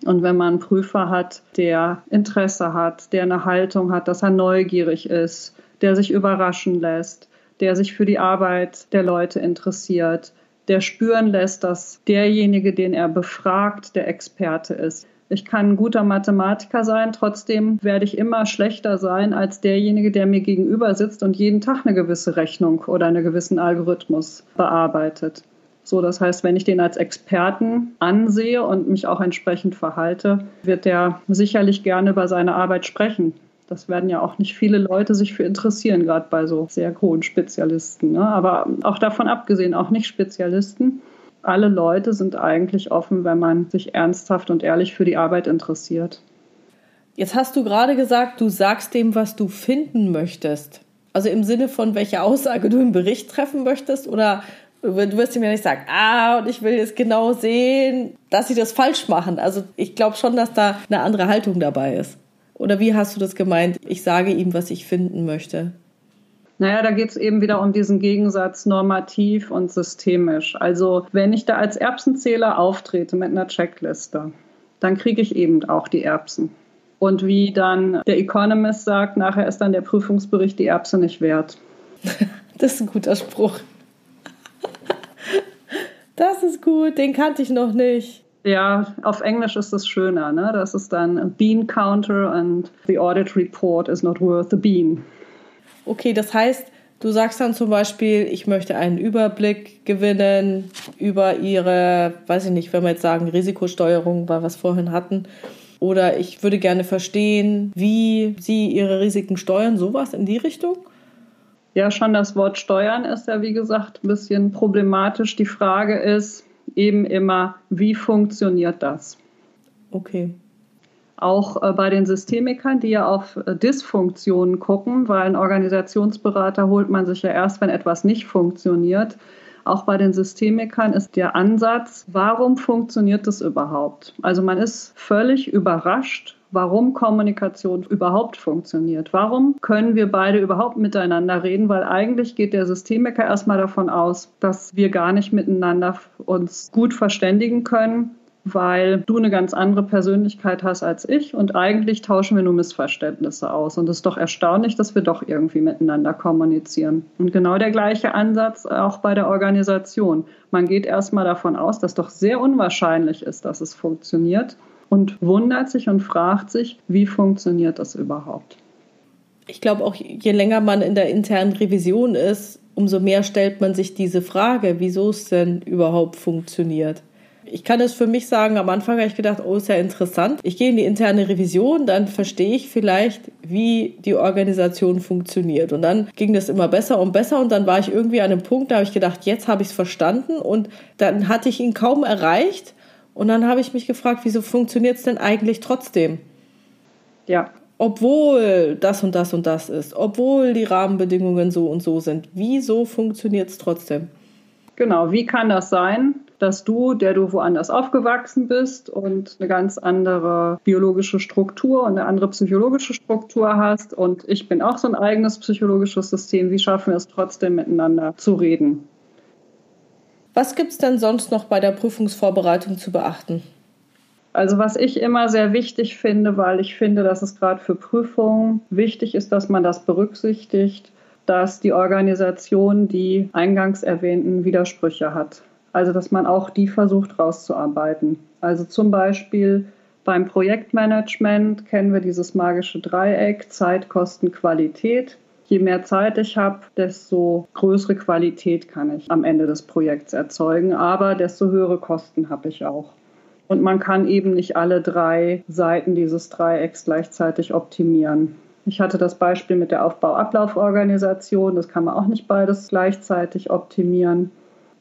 Und wenn man einen Prüfer hat, der Interesse hat, der eine Haltung hat, dass er neugierig ist, der sich überraschen lässt, der sich für die Arbeit der Leute interessiert, der spüren lässt, dass derjenige, den er befragt, der Experte ist. Ich kann ein guter Mathematiker sein, trotzdem werde ich immer schlechter sein als derjenige, der mir gegenüber sitzt und jeden Tag eine gewisse Rechnung oder einen gewissen Algorithmus bearbeitet. So, das heißt, wenn ich den als Experten ansehe und mich auch entsprechend verhalte, wird der sicherlich gerne über seine Arbeit sprechen. Das werden ja auch nicht viele Leute sich für interessieren, gerade bei so sehr hohen Spezialisten. Ne? Aber auch davon abgesehen, auch nicht Spezialisten. Alle Leute sind eigentlich offen, wenn man sich ernsthaft und ehrlich für die Arbeit interessiert. Jetzt hast du gerade gesagt, du sagst dem, was du finden möchtest. Also im Sinne von, welche Aussage du im Bericht treffen möchtest oder du wirst ihm ja nicht sagen, ah, und ich will jetzt genau sehen, dass sie das falsch machen. Also ich glaube schon, dass da eine andere Haltung dabei ist. Oder wie hast du das gemeint? Ich sage ihm, was ich finden möchte. Naja, da geht es eben wieder um diesen Gegensatz normativ und systemisch. Also wenn ich da als Erbsenzähler auftrete mit einer Checkliste, dann kriege ich eben auch die Erbsen. Und wie dann der Economist sagt, nachher ist dann der Prüfungsbericht die Erbse nicht wert. das ist ein guter Spruch. Das ist gut, den kannte ich noch nicht. Ja, auf Englisch ist es schöner. Ne? Das ist dann Bean Counter and the Audit Report is not worth a bean. Okay, das heißt, du sagst dann zum Beispiel, ich möchte einen Überblick gewinnen über ihre, weiß ich nicht, wenn wir jetzt sagen Risikosteuerung, weil wir es vorhin hatten, oder ich würde gerne verstehen, wie Sie Ihre Risiken steuern, sowas in die Richtung? Ja, schon das Wort steuern ist ja, wie gesagt, ein bisschen problematisch. Die Frage ist eben immer, wie funktioniert das? Okay. Auch äh, bei den Systemikern, die ja auf äh, Dysfunktionen gucken, weil ein Organisationsberater holt man sich ja erst, wenn etwas nicht funktioniert. Auch bei den Systemikern ist der Ansatz, warum funktioniert das überhaupt? Also man ist völlig überrascht, warum Kommunikation überhaupt funktioniert. Warum können wir beide überhaupt miteinander reden? Weil eigentlich geht der Systemiker erstmal davon aus, dass wir gar nicht miteinander uns gut verständigen können weil du eine ganz andere Persönlichkeit hast als ich und eigentlich tauschen wir nur Missverständnisse aus. Und es ist doch erstaunlich, dass wir doch irgendwie miteinander kommunizieren. Und genau der gleiche Ansatz auch bei der Organisation. Man geht erstmal davon aus, dass doch sehr unwahrscheinlich ist, dass es funktioniert und wundert sich und fragt sich, wie funktioniert das überhaupt? Ich glaube auch, je länger man in der internen Revision ist, umso mehr stellt man sich diese Frage, wieso es denn überhaupt funktioniert ich kann es für mich sagen, am Anfang habe ich gedacht, oh, ist ja interessant. Ich gehe in die interne Revision, dann verstehe ich vielleicht, wie die Organisation funktioniert. Und dann ging das immer besser und besser und dann war ich irgendwie an einem Punkt, da habe ich gedacht, jetzt habe ich es verstanden und dann hatte ich ihn kaum erreicht und dann habe ich mich gefragt, wieso funktioniert es denn eigentlich trotzdem? Ja. Obwohl das und das und das ist, obwohl die Rahmenbedingungen so und so sind, wieso funktioniert es trotzdem? Genau, wie kann das sein? Dass du, der du woanders aufgewachsen bist und eine ganz andere biologische Struktur und eine andere psychologische Struktur hast und ich bin auch so ein eigenes psychologisches System, wie schaffen wir es trotzdem miteinander zu reden? Was gibt es denn sonst noch bei der Prüfungsvorbereitung zu beachten? Also was ich immer sehr wichtig finde, weil ich finde, dass es gerade für Prüfungen wichtig ist, dass man das berücksichtigt, dass die Organisation die eingangs erwähnten Widersprüche hat. Also dass man auch die versucht rauszuarbeiten. Also zum Beispiel beim Projektmanagement kennen wir dieses magische Dreieck Zeit, Kosten, Qualität. Je mehr Zeit ich habe, desto größere Qualität kann ich am Ende des Projekts erzeugen, aber desto höhere Kosten habe ich auch. Und man kann eben nicht alle drei Seiten dieses Dreiecks gleichzeitig optimieren. Ich hatte das Beispiel mit der Aufbau-Ablauforganisation, das kann man auch nicht beides gleichzeitig optimieren.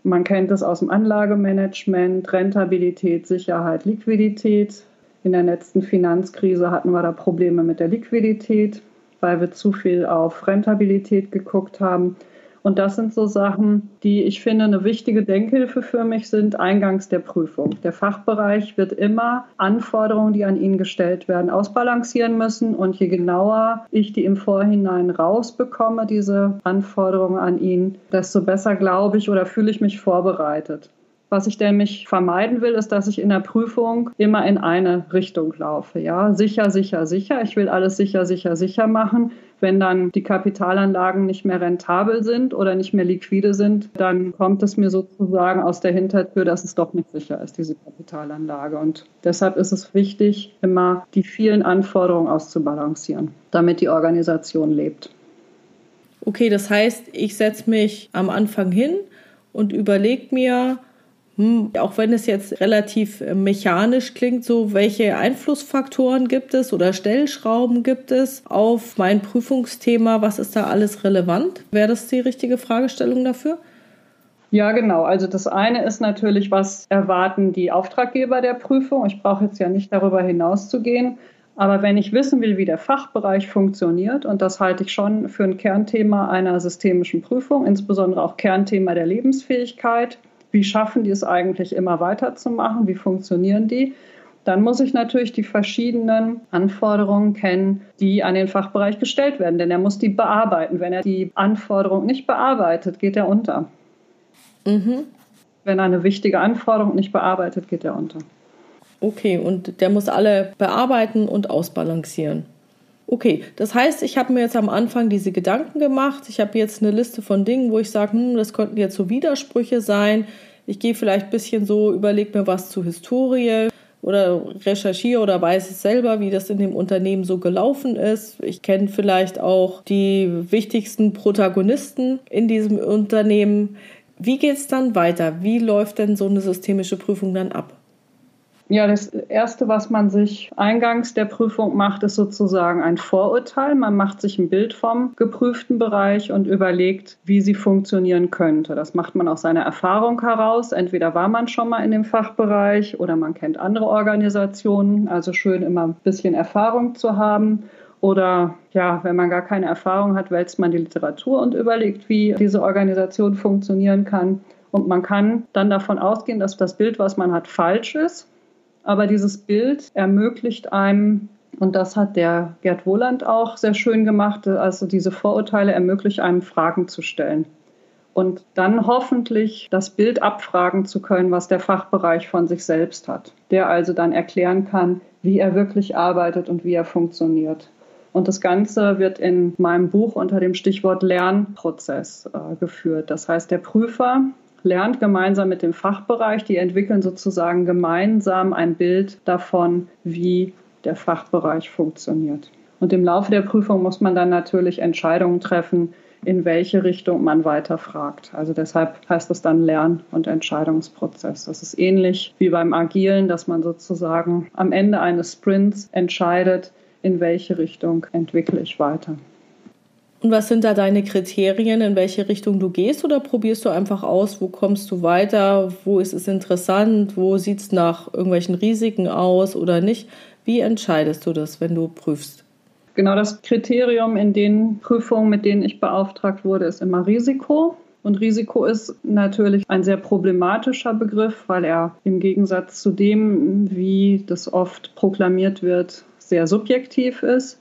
Man kennt es aus dem Anlagemanagement, Rentabilität, Sicherheit, Liquidität. In der letzten Finanzkrise hatten wir da Probleme mit der Liquidität, weil wir zu viel auf Rentabilität geguckt haben. Und das sind so Sachen, die ich finde eine wichtige Denkhilfe für mich sind, eingangs der Prüfung. Der Fachbereich wird immer Anforderungen, die an ihn gestellt werden, ausbalancieren müssen. Und je genauer ich die im Vorhinein rausbekomme, diese Anforderungen an ihn, desto besser glaube ich oder fühle ich mich vorbereitet. Was ich nämlich vermeiden will, ist, dass ich in der Prüfung immer in eine Richtung laufe. Ja, sicher, sicher, sicher. Ich will alles sicher, sicher, sicher machen. Wenn dann die Kapitalanlagen nicht mehr rentabel sind oder nicht mehr liquide sind, dann kommt es mir sozusagen aus der Hintertür, dass es doch nicht sicher ist, diese Kapitalanlage. Und deshalb ist es wichtig, immer die vielen Anforderungen auszubalancieren, damit die Organisation lebt. Okay, das heißt, ich setze mich am Anfang hin und überlege mir, hm, auch wenn es jetzt relativ äh, mechanisch klingt, so welche Einflussfaktoren gibt es oder Stellschrauben gibt es auf mein Prüfungsthema? Was ist da alles relevant? Wäre das die richtige Fragestellung dafür? Ja, genau. Also das eine ist natürlich, was erwarten die Auftraggeber der Prüfung? Ich brauche jetzt ja nicht darüber hinauszugehen. Aber wenn ich wissen will, wie der Fachbereich funktioniert, und das halte ich schon für ein Kernthema einer systemischen Prüfung, insbesondere auch Kernthema der Lebensfähigkeit, wie schaffen die es eigentlich immer weiterzumachen, wie funktionieren die, dann muss ich natürlich die verschiedenen Anforderungen kennen, die an den Fachbereich gestellt werden, denn er muss die bearbeiten. Wenn er die Anforderung nicht bearbeitet, geht er unter. Mhm. Wenn eine wichtige Anforderung nicht bearbeitet, geht er unter. Okay, und der muss alle bearbeiten und ausbalancieren. Okay, das heißt, ich habe mir jetzt am Anfang diese Gedanken gemacht. Ich habe jetzt eine Liste von Dingen, wo ich sage, hm, das könnten jetzt so Widersprüche sein. Ich gehe vielleicht ein bisschen so, überlege mir was zur Historie oder recherchiere oder weiß es selber, wie das in dem Unternehmen so gelaufen ist. Ich kenne vielleicht auch die wichtigsten Protagonisten in diesem Unternehmen. Wie geht es dann weiter? Wie läuft denn so eine systemische Prüfung dann ab? Ja, das Erste, was man sich eingangs der Prüfung macht, ist sozusagen ein Vorurteil. Man macht sich ein Bild vom geprüften Bereich und überlegt, wie sie funktionieren könnte. Das macht man aus seiner Erfahrung heraus. Entweder war man schon mal in dem Fachbereich oder man kennt andere Organisationen. Also schön immer ein bisschen Erfahrung zu haben. Oder ja, wenn man gar keine Erfahrung hat, wälzt man die Literatur und überlegt, wie diese Organisation funktionieren kann. Und man kann dann davon ausgehen, dass das Bild, was man hat, falsch ist. Aber dieses Bild ermöglicht einem, und das hat der Gerd Wohland auch sehr schön gemacht, also diese Vorurteile ermöglichen einem Fragen zu stellen. Und dann hoffentlich das Bild abfragen zu können, was der Fachbereich von sich selbst hat. Der also dann erklären kann, wie er wirklich arbeitet und wie er funktioniert. Und das Ganze wird in meinem Buch unter dem Stichwort Lernprozess äh, geführt. Das heißt, der Prüfer lernt gemeinsam mit dem Fachbereich. Die entwickeln sozusagen gemeinsam ein Bild davon, wie der Fachbereich funktioniert. Und im Laufe der Prüfung muss man dann natürlich Entscheidungen treffen, in welche Richtung man weiter fragt. Also deshalb heißt es dann Lern- und Entscheidungsprozess. Das ist ähnlich wie beim Agilen, dass man sozusagen am Ende eines Sprints entscheidet, in welche Richtung entwickle ich weiter. Und was sind da deine Kriterien, in welche Richtung du gehst? Oder probierst du einfach aus, wo kommst du weiter, wo ist es interessant, wo sieht es nach irgendwelchen Risiken aus oder nicht? Wie entscheidest du das, wenn du prüfst? Genau das Kriterium in den Prüfungen, mit denen ich beauftragt wurde, ist immer Risiko. Und Risiko ist natürlich ein sehr problematischer Begriff, weil er im Gegensatz zu dem, wie das oft proklamiert wird, sehr subjektiv ist.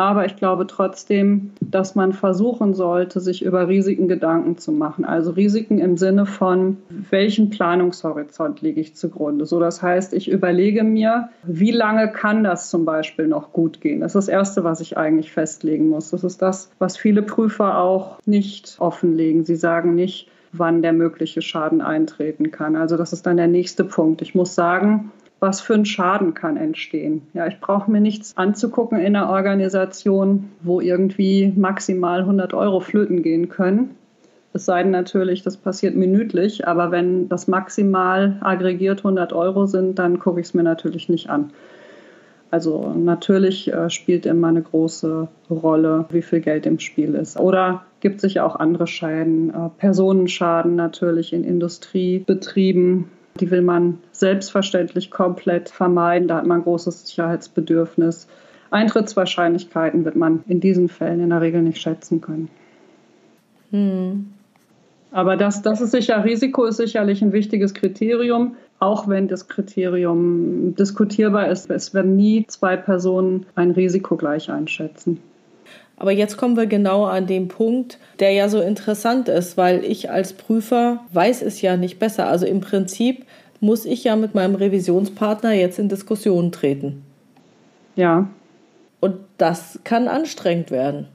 Aber ich glaube trotzdem, dass man versuchen sollte, sich über Risiken Gedanken zu machen. Also Risiken im Sinne von, welchen Planungshorizont lege ich zugrunde. So, das heißt, ich überlege mir, wie lange kann das zum Beispiel noch gut gehen? Das ist das Erste, was ich eigentlich festlegen muss. Das ist das, was viele Prüfer auch nicht offenlegen. Sie sagen nicht, wann der mögliche Schaden eintreten kann. Also das ist dann der nächste Punkt. Ich muss sagen, was für ein Schaden kann entstehen. Ja, ich brauche mir nichts anzugucken in einer Organisation, wo irgendwie maximal 100 Euro flöten gehen können. Es sei denn natürlich, das passiert minütlich, aber wenn das maximal aggregiert 100 Euro sind, dann gucke ich es mir natürlich nicht an. Also natürlich äh, spielt immer eine große Rolle, wie viel Geld im Spiel ist. Oder gibt sich auch andere Schäden, äh, Personenschaden natürlich in Industriebetrieben, die will man selbstverständlich komplett vermeiden. Da hat man ein großes Sicherheitsbedürfnis. Eintrittswahrscheinlichkeiten wird man in diesen Fällen in der Regel nicht schätzen können. Hm. Aber das, das ist sicher, Risiko ist sicherlich ein wichtiges Kriterium, auch wenn das Kriterium diskutierbar ist. Es werden nie zwei Personen ein Risiko gleich einschätzen. Aber jetzt kommen wir genau an den Punkt, der ja so interessant ist, weil ich als Prüfer weiß es ja nicht besser. Also im Prinzip muss ich ja mit meinem Revisionspartner jetzt in Diskussionen treten. Ja. Und das kann anstrengend werden.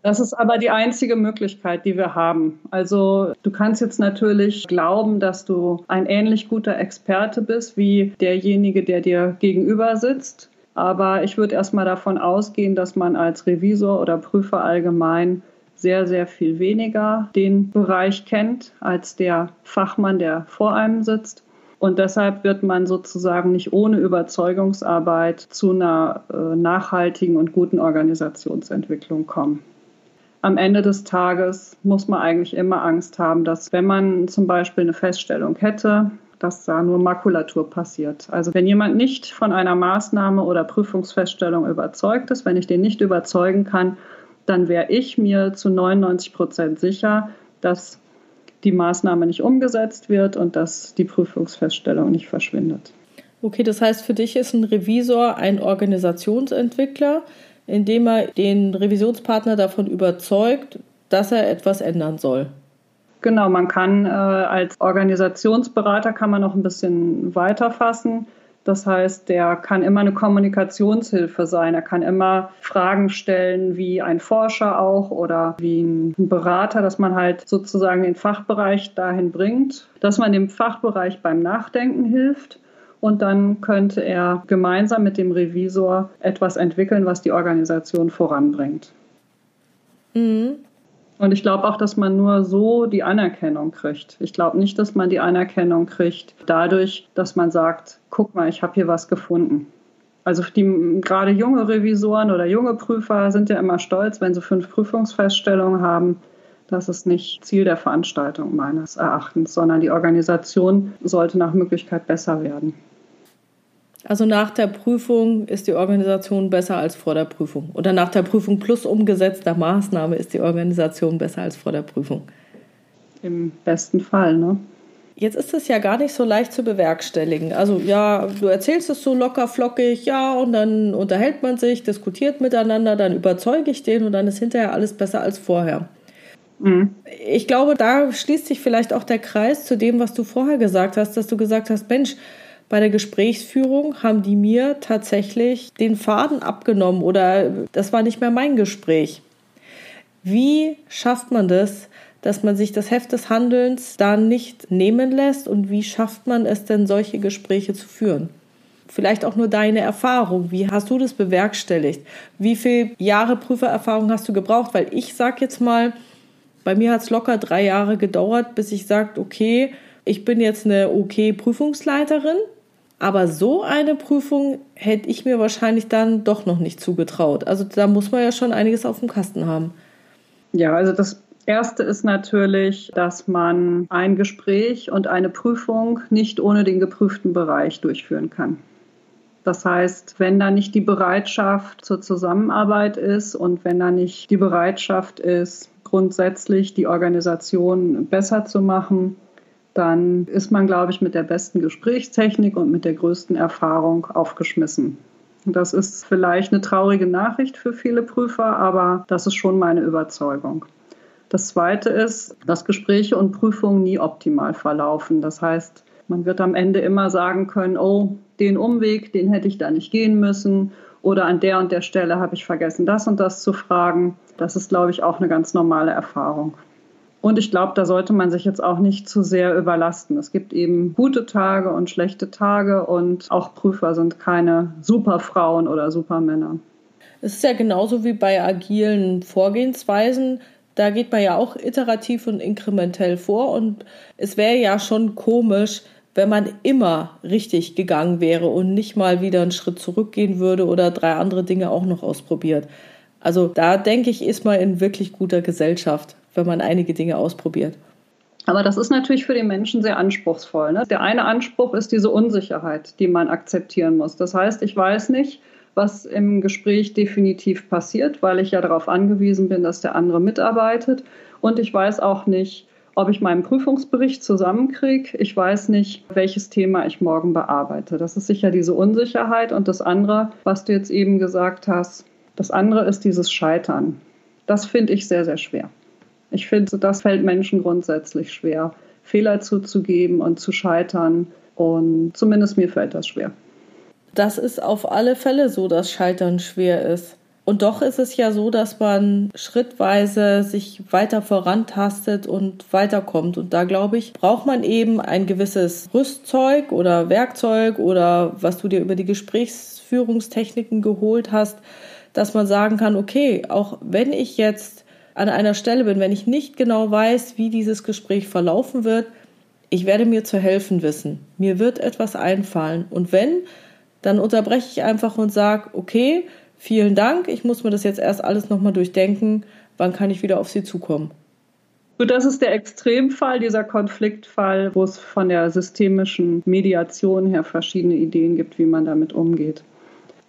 Das ist aber die einzige Möglichkeit, die wir haben. Also du kannst jetzt natürlich glauben, dass du ein ähnlich guter Experte bist wie derjenige, der dir gegenüber sitzt. Aber ich würde erstmal davon ausgehen, dass man als Revisor oder Prüfer allgemein sehr, sehr viel weniger den Bereich kennt als der Fachmann, der vor einem sitzt. Und deshalb wird man sozusagen nicht ohne Überzeugungsarbeit zu einer äh, nachhaltigen und guten Organisationsentwicklung kommen. Am Ende des Tages muss man eigentlich immer Angst haben, dass wenn man zum Beispiel eine Feststellung hätte, dass da nur Makulatur passiert. Also wenn jemand nicht von einer Maßnahme oder Prüfungsfeststellung überzeugt ist, wenn ich den nicht überzeugen kann, dann wäre ich mir zu 99 Prozent sicher, dass die Maßnahme nicht umgesetzt wird und dass die Prüfungsfeststellung nicht verschwindet. Okay, das heißt, für dich ist ein Revisor ein Organisationsentwickler, indem er den Revisionspartner davon überzeugt, dass er etwas ändern soll. Genau, man kann äh, als Organisationsberater kann man noch ein bisschen weiter fassen. Das heißt, der kann immer eine Kommunikationshilfe sein. Er kann immer Fragen stellen, wie ein Forscher auch oder wie ein Berater, dass man halt sozusagen den Fachbereich dahin bringt, dass man dem Fachbereich beim Nachdenken hilft. Und dann könnte er gemeinsam mit dem Revisor etwas entwickeln, was die Organisation voranbringt. Mhm. Und ich glaube auch, dass man nur so die Anerkennung kriegt. Ich glaube nicht, dass man die Anerkennung kriegt dadurch, dass man sagt, guck mal, ich habe hier was gefunden. Also die gerade junge Revisoren oder junge Prüfer sind ja immer stolz, wenn sie fünf Prüfungsfeststellungen haben. Das ist nicht Ziel der Veranstaltung meines Erachtens, sondern die Organisation sollte nach Möglichkeit besser werden. Also nach der Prüfung ist die Organisation besser als vor der Prüfung. Oder nach der Prüfung plus umgesetzter Maßnahme ist die Organisation besser als vor der Prüfung. Im besten Fall, ne? Jetzt ist es ja gar nicht so leicht zu bewerkstelligen. Also ja, du erzählst es so locker flockig, ja, und dann unterhält man sich, diskutiert miteinander, dann überzeuge ich den und dann ist hinterher alles besser als vorher. Mhm. Ich glaube, da schließt sich vielleicht auch der Kreis zu dem, was du vorher gesagt hast, dass du gesagt hast, Mensch, bei der Gesprächsführung haben die mir tatsächlich den Faden abgenommen oder das war nicht mehr mein Gespräch. Wie schafft man das, dass man sich das Heft des Handelns da nicht nehmen lässt und wie schafft man es denn, solche Gespräche zu führen? Vielleicht auch nur deine Erfahrung. Wie hast du das bewerkstelligt? Wie viele Jahre Prüfererfahrung hast du gebraucht? Weil ich sag jetzt mal, bei mir hat es locker drei Jahre gedauert, bis ich sagte, okay, ich bin jetzt eine okay Prüfungsleiterin aber so eine Prüfung hätte ich mir wahrscheinlich dann doch noch nicht zugetraut. Also da muss man ja schon einiges auf dem Kasten haben. Ja, also das Erste ist natürlich, dass man ein Gespräch und eine Prüfung nicht ohne den geprüften Bereich durchführen kann. Das heißt, wenn da nicht die Bereitschaft zur Zusammenarbeit ist und wenn da nicht die Bereitschaft ist, grundsätzlich die Organisation besser zu machen, dann ist man, glaube ich, mit der besten Gesprächstechnik und mit der größten Erfahrung aufgeschmissen. Das ist vielleicht eine traurige Nachricht für viele Prüfer, aber das ist schon meine Überzeugung. Das Zweite ist, dass Gespräche und Prüfungen nie optimal verlaufen. Das heißt, man wird am Ende immer sagen können, oh, den Umweg, den hätte ich da nicht gehen müssen oder an der und der Stelle habe ich vergessen, das und das zu fragen. Das ist, glaube ich, auch eine ganz normale Erfahrung. Und ich glaube, da sollte man sich jetzt auch nicht zu sehr überlasten. Es gibt eben gute Tage und schlechte Tage und auch Prüfer sind keine Superfrauen oder Supermänner. Es ist ja genauso wie bei agilen Vorgehensweisen. Da geht man ja auch iterativ und inkrementell vor und es wäre ja schon komisch, wenn man immer richtig gegangen wäre und nicht mal wieder einen Schritt zurückgehen würde oder drei andere Dinge auch noch ausprobiert. Also da denke ich, ist man in wirklich guter Gesellschaft wenn man einige Dinge ausprobiert. Aber das ist natürlich für den Menschen sehr anspruchsvoll. Ne? Der eine Anspruch ist diese Unsicherheit, die man akzeptieren muss. Das heißt, ich weiß nicht, was im Gespräch definitiv passiert, weil ich ja darauf angewiesen bin, dass der andere mitarbeitet. Und ich weiß auch nicht, ob ich meinen Prüfungsbericht zusammenkriege. Ich weiß nicht, welches Thema ich morgen bearbeite. Das ist sicher diese Unsicherheit. Und das andere, was du jetzt eben gesagt hast, das andere ist dieses Scheitern. Das finde ich sehr, sehr schwer. Ich finde, das fällt Menschen grundsätzlich schwer, Fehler zuzugeben und zu scheitern. Und zumindest mir fällt das schwer. Das ist auf alle Fälle so, dass Scheitern schwer ist. Und doch ist es ja so, dass man schrittweise sich weiter vorantastet und weiterkommt. Und da glaube ich, braucht man eben ein gewisses Rüstzeug oder Werkzeug oder was du dir über die Gesprächsführungstechniken geholt hast, dass man sagen kann, okay, auch wenn ich jetzt an einer Stelle bin, wenn ich nicht genau weiß, wie dieses Gespräch verlaufen wird, ich werde mir zu helfen wissen. Mir wird etwas einfallen. Und wenn, dann unterbreche ich einfach und sage, okay, vielen Dank, ich muss mir das jetzt erst alles nochmal durchdenken, wann kann ich wieder auf Sie zukommen. Das ist der Extremfall, dieser Konfliktfall, wo es von der systemischen Mediation her verschiedene Ideen gibt, wie man damit umgeht.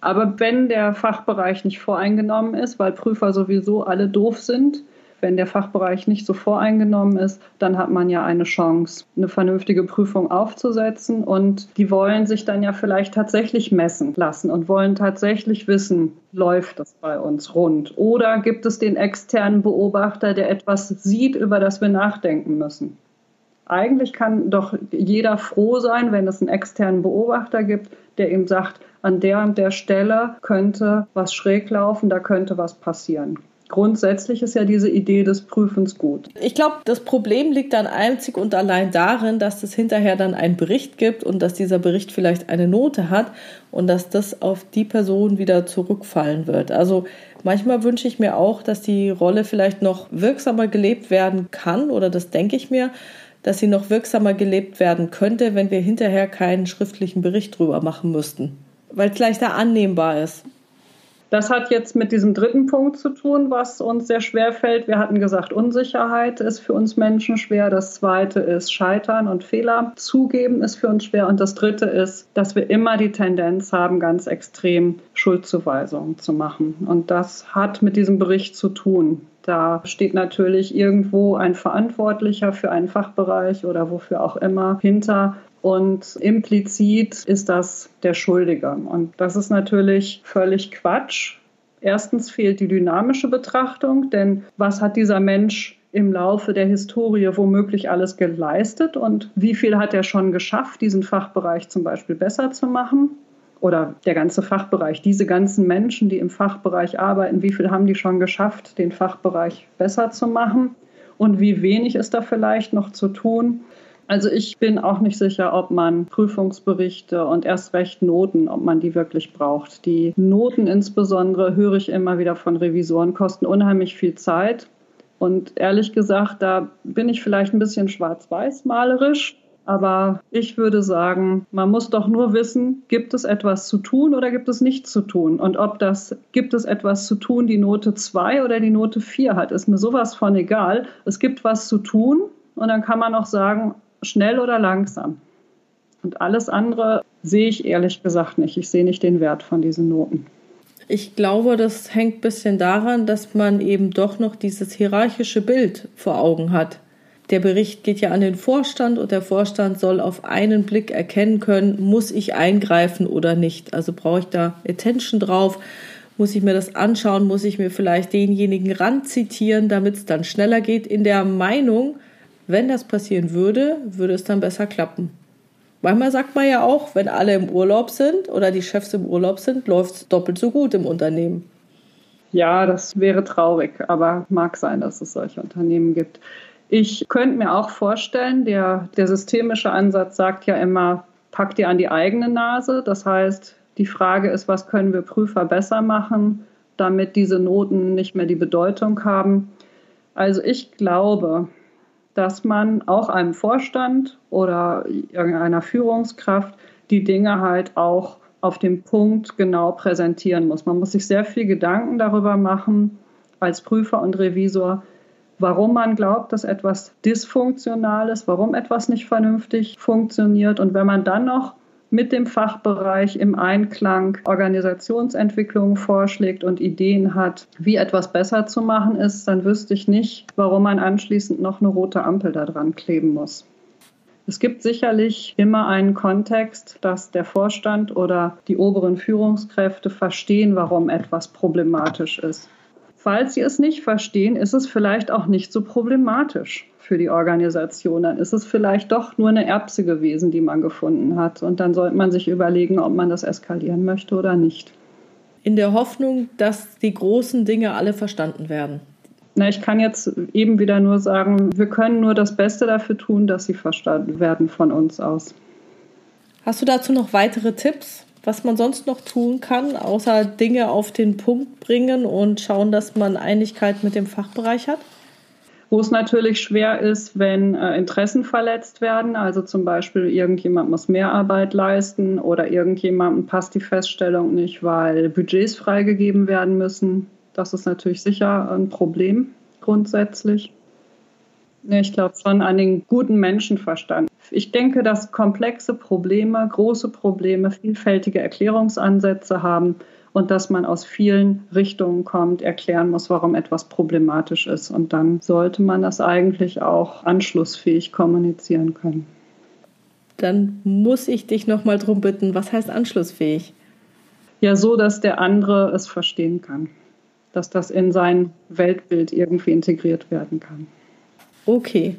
Aber wenn der Fachbereich nicht voreingenommen ist, weil Prüfer sowieso alle doof sind, wenn der Fachbereich nicht so voreingenommen ist, dann hat man ja eine Chance, eine vernünftige Prüfung aufzusetzen. Und die wollen sich dann ja vielleicht tatsächlich messen lassen und wollen tatsächlich wissen, läuft das bei uns rund? Oder gibt es den externen Beobachter, der etwas sieht, über das wir nachdenken müssen? Eigentlich kann doch jeder froh sein, wenn es einen externen Beobachter gibt, der ihm sagt, an der und der Stelle könnte was schräg laufen, da könnte was passieren. Grundsätzlich ist ja diese Idee des Prüfens gut. Ich glaube, das Problem liegt dann einzig und allein darin, dass es hinterher dann einen Bericht gibt und dass dieser Bericht vielleicht eine Note hat und dass das auf die Person wieder zurückfallen wird. Also manchmal wünsche ich mir auch, dass die Rolle vielleicht noch wirksamer gelebt werden kann oder das denke ich mir, dass sie noch wirksamer gelebt werden könnte, wenn wir hinterher keinen schriftlichen Bericht drüber machen müssten, weil es leichter annehmbar ist. Das hat jetzt mit diesem dritten Punkt zu tun, was uns sehr schwer fällt. Wir hatten gesagt, Unsicherheit ist für uns Menschen schwer. Das zweite ist Scheitern und Fehler zugeben ist für uns schwer. Und das dritte ist, dass wir immer die Tendenz haben, ganz extrem Schuldzuweisungen zu machen. Und das hat mit diesem Bericht zu tun. Da steht natürlich irgendwo ein Verantwortlicher für einen Fachbereich oder wofür auch immer hinter. Und implizit ist das der Schuldige. Und das ist natürlich völlig Quatsch. Erstens fehlt die dynamische Betrachtung, denn was hat dieser Mensch im Laufe der Historie womöglich alles geleistet und wie viel hat er schon geschafft, diesen Fachbereich zum Beispiel besser zu machen? Oder der ganze Fachbereich, diese ganzen Menschen, die im Fachbereich arbeiten, wie viel haben die schon geschafft, den Fachbereich besser zu machen? Und wie wenig ist da vielleicht noch zu tun? Also ich bin auch nicht sicher, ob man Prüfungsberichte und erst recht Noten, ob man die wirklich braucht. Die Noten insbesondere höre ich immer wieder von Revisoren, kosten unheimlich viel Zeit. Und ehrlich gesagt, da bin ich vielleicht ein bisschen schwarz-weiß malerisch. Aber ich würde sagen, man muss doch nur wissen, gibt es etwas zu tun oder gibt es nichts zu tun? Und ob das gibt es etwas zu tun, die Note 2 oder die Note 4 hat, ist mir sowas von egal. Es gibt was zu tun und dann kann man auch sagen, schnell oder langsam. Und alles andere sehe ich ehrlich gesagt nicht. Ich sehe nicht den Wert von diesen Noten. Ich glaube, das hängt ein bisschen daran, dass man eben doch noch dieses hierarchische Bild vor Augen hat. Der Bericht geht ja an den Vorstand und der Vorstand soll auf einen Blick erkennen können, muss ich eingreifen oder nicht. Also brauche ich da Attention drauf, muss ich mir das anschauen, muss ich mir vielleicht denjenigen ranzitieren, damit es dann schneller geht, in der Meinung, wenn das passieren würde, würde es dann besser klappen. Manchmal sagt man ja auch, wenn alle im Urlaub sind oder die Chefs im Urlaub sind, läuft es doppelt so gut im Unternehmen. Ja, das wäre traurig, aber mag sein, dass es solche Unternehmen gibt. Ich könnte mir auch vorstellen, der, der systemische Ansatz sagt ja immer, pack dir an die eigene Nase. Das heißt, die Frage ist, was können wir Prüfer besser machen, damit diese Noten nicht mehr die Bedeutung haben. Also ich glaube, dass man auch einem Vorstand oder irgendeiner Führungskraft die Dinge halt auch auf dem Punkt genau präsentieren muss. Man muss sich sehr viel Gedanken darüber machen als Prüfer und Revisor, warum man glaubt, dass etwas dysfunktional ist, warum etwas nicht vernünftig funktioniert. Und wenn man dann noch mit dem Fachbereich im Einklang Organisationsentwicklungen vorschlägt und Ideen hat, wie etwas besser zu machen ist, dann wüsste ich nicht, warum man anschließend noch eine rote Ampel da dran kleben muss. Es gibt sicherlich immer einen Kontext, dass der Vorstand oder die oberen Führungskräfte verstehen, warum etwas problematisch ist. Falls sie es nicht verstehen, ist es vielleicht auch nicht so problematisch für die Organisation. Dann ist es vielleicht doch nur eine Erbse gewesen, die man gefunden hat. Und dann sollte man sich überlegen, ob man das eskalieren möchte oder nicht. In der Hoffnung, dass die großen Dinge alle verstanden werden. Na, ich kann jetzt eben wieder nur sagen, wir können nur das Beste dafür tun, dass sie verstanden werden von uns aus. Hast du dazu noch weitere Tipps? Was man sonst noch tun kann, außer Dinge auf den Punkt bringen und schauen, dass man Einigkeit mit dem Fachbereich hat? Wo es natürlich schwer ist, wenn äh, Interessen verletzt werden, also zum Beispiel irgendjemand muss mehr Arbeit leisten oder irgendjemandem passt die Feststellung nicht, weil Budgets freigegeben werden müssen. Das ist natürlich sicher ein Problem grundsätzlich. Ich glaube schon an den guten Menschenverstand. Ich denke, dass komplexe Probleme, große Probleme, vielfältige Erklärungsansätze haben und dass man aus vielen Richtungen kommt, erklären muss, warum etwas problematisch ist. Und dann sollte man das eigentlich auch anschlussfähig kommunizieren können. Dann muss ich dich noch mal darum bitten, was heißt anschlussfähig? Ja, so, dass der andere es verstehen kann, dass das in sein Weltbild irgendwie integriert werden kann. Okay,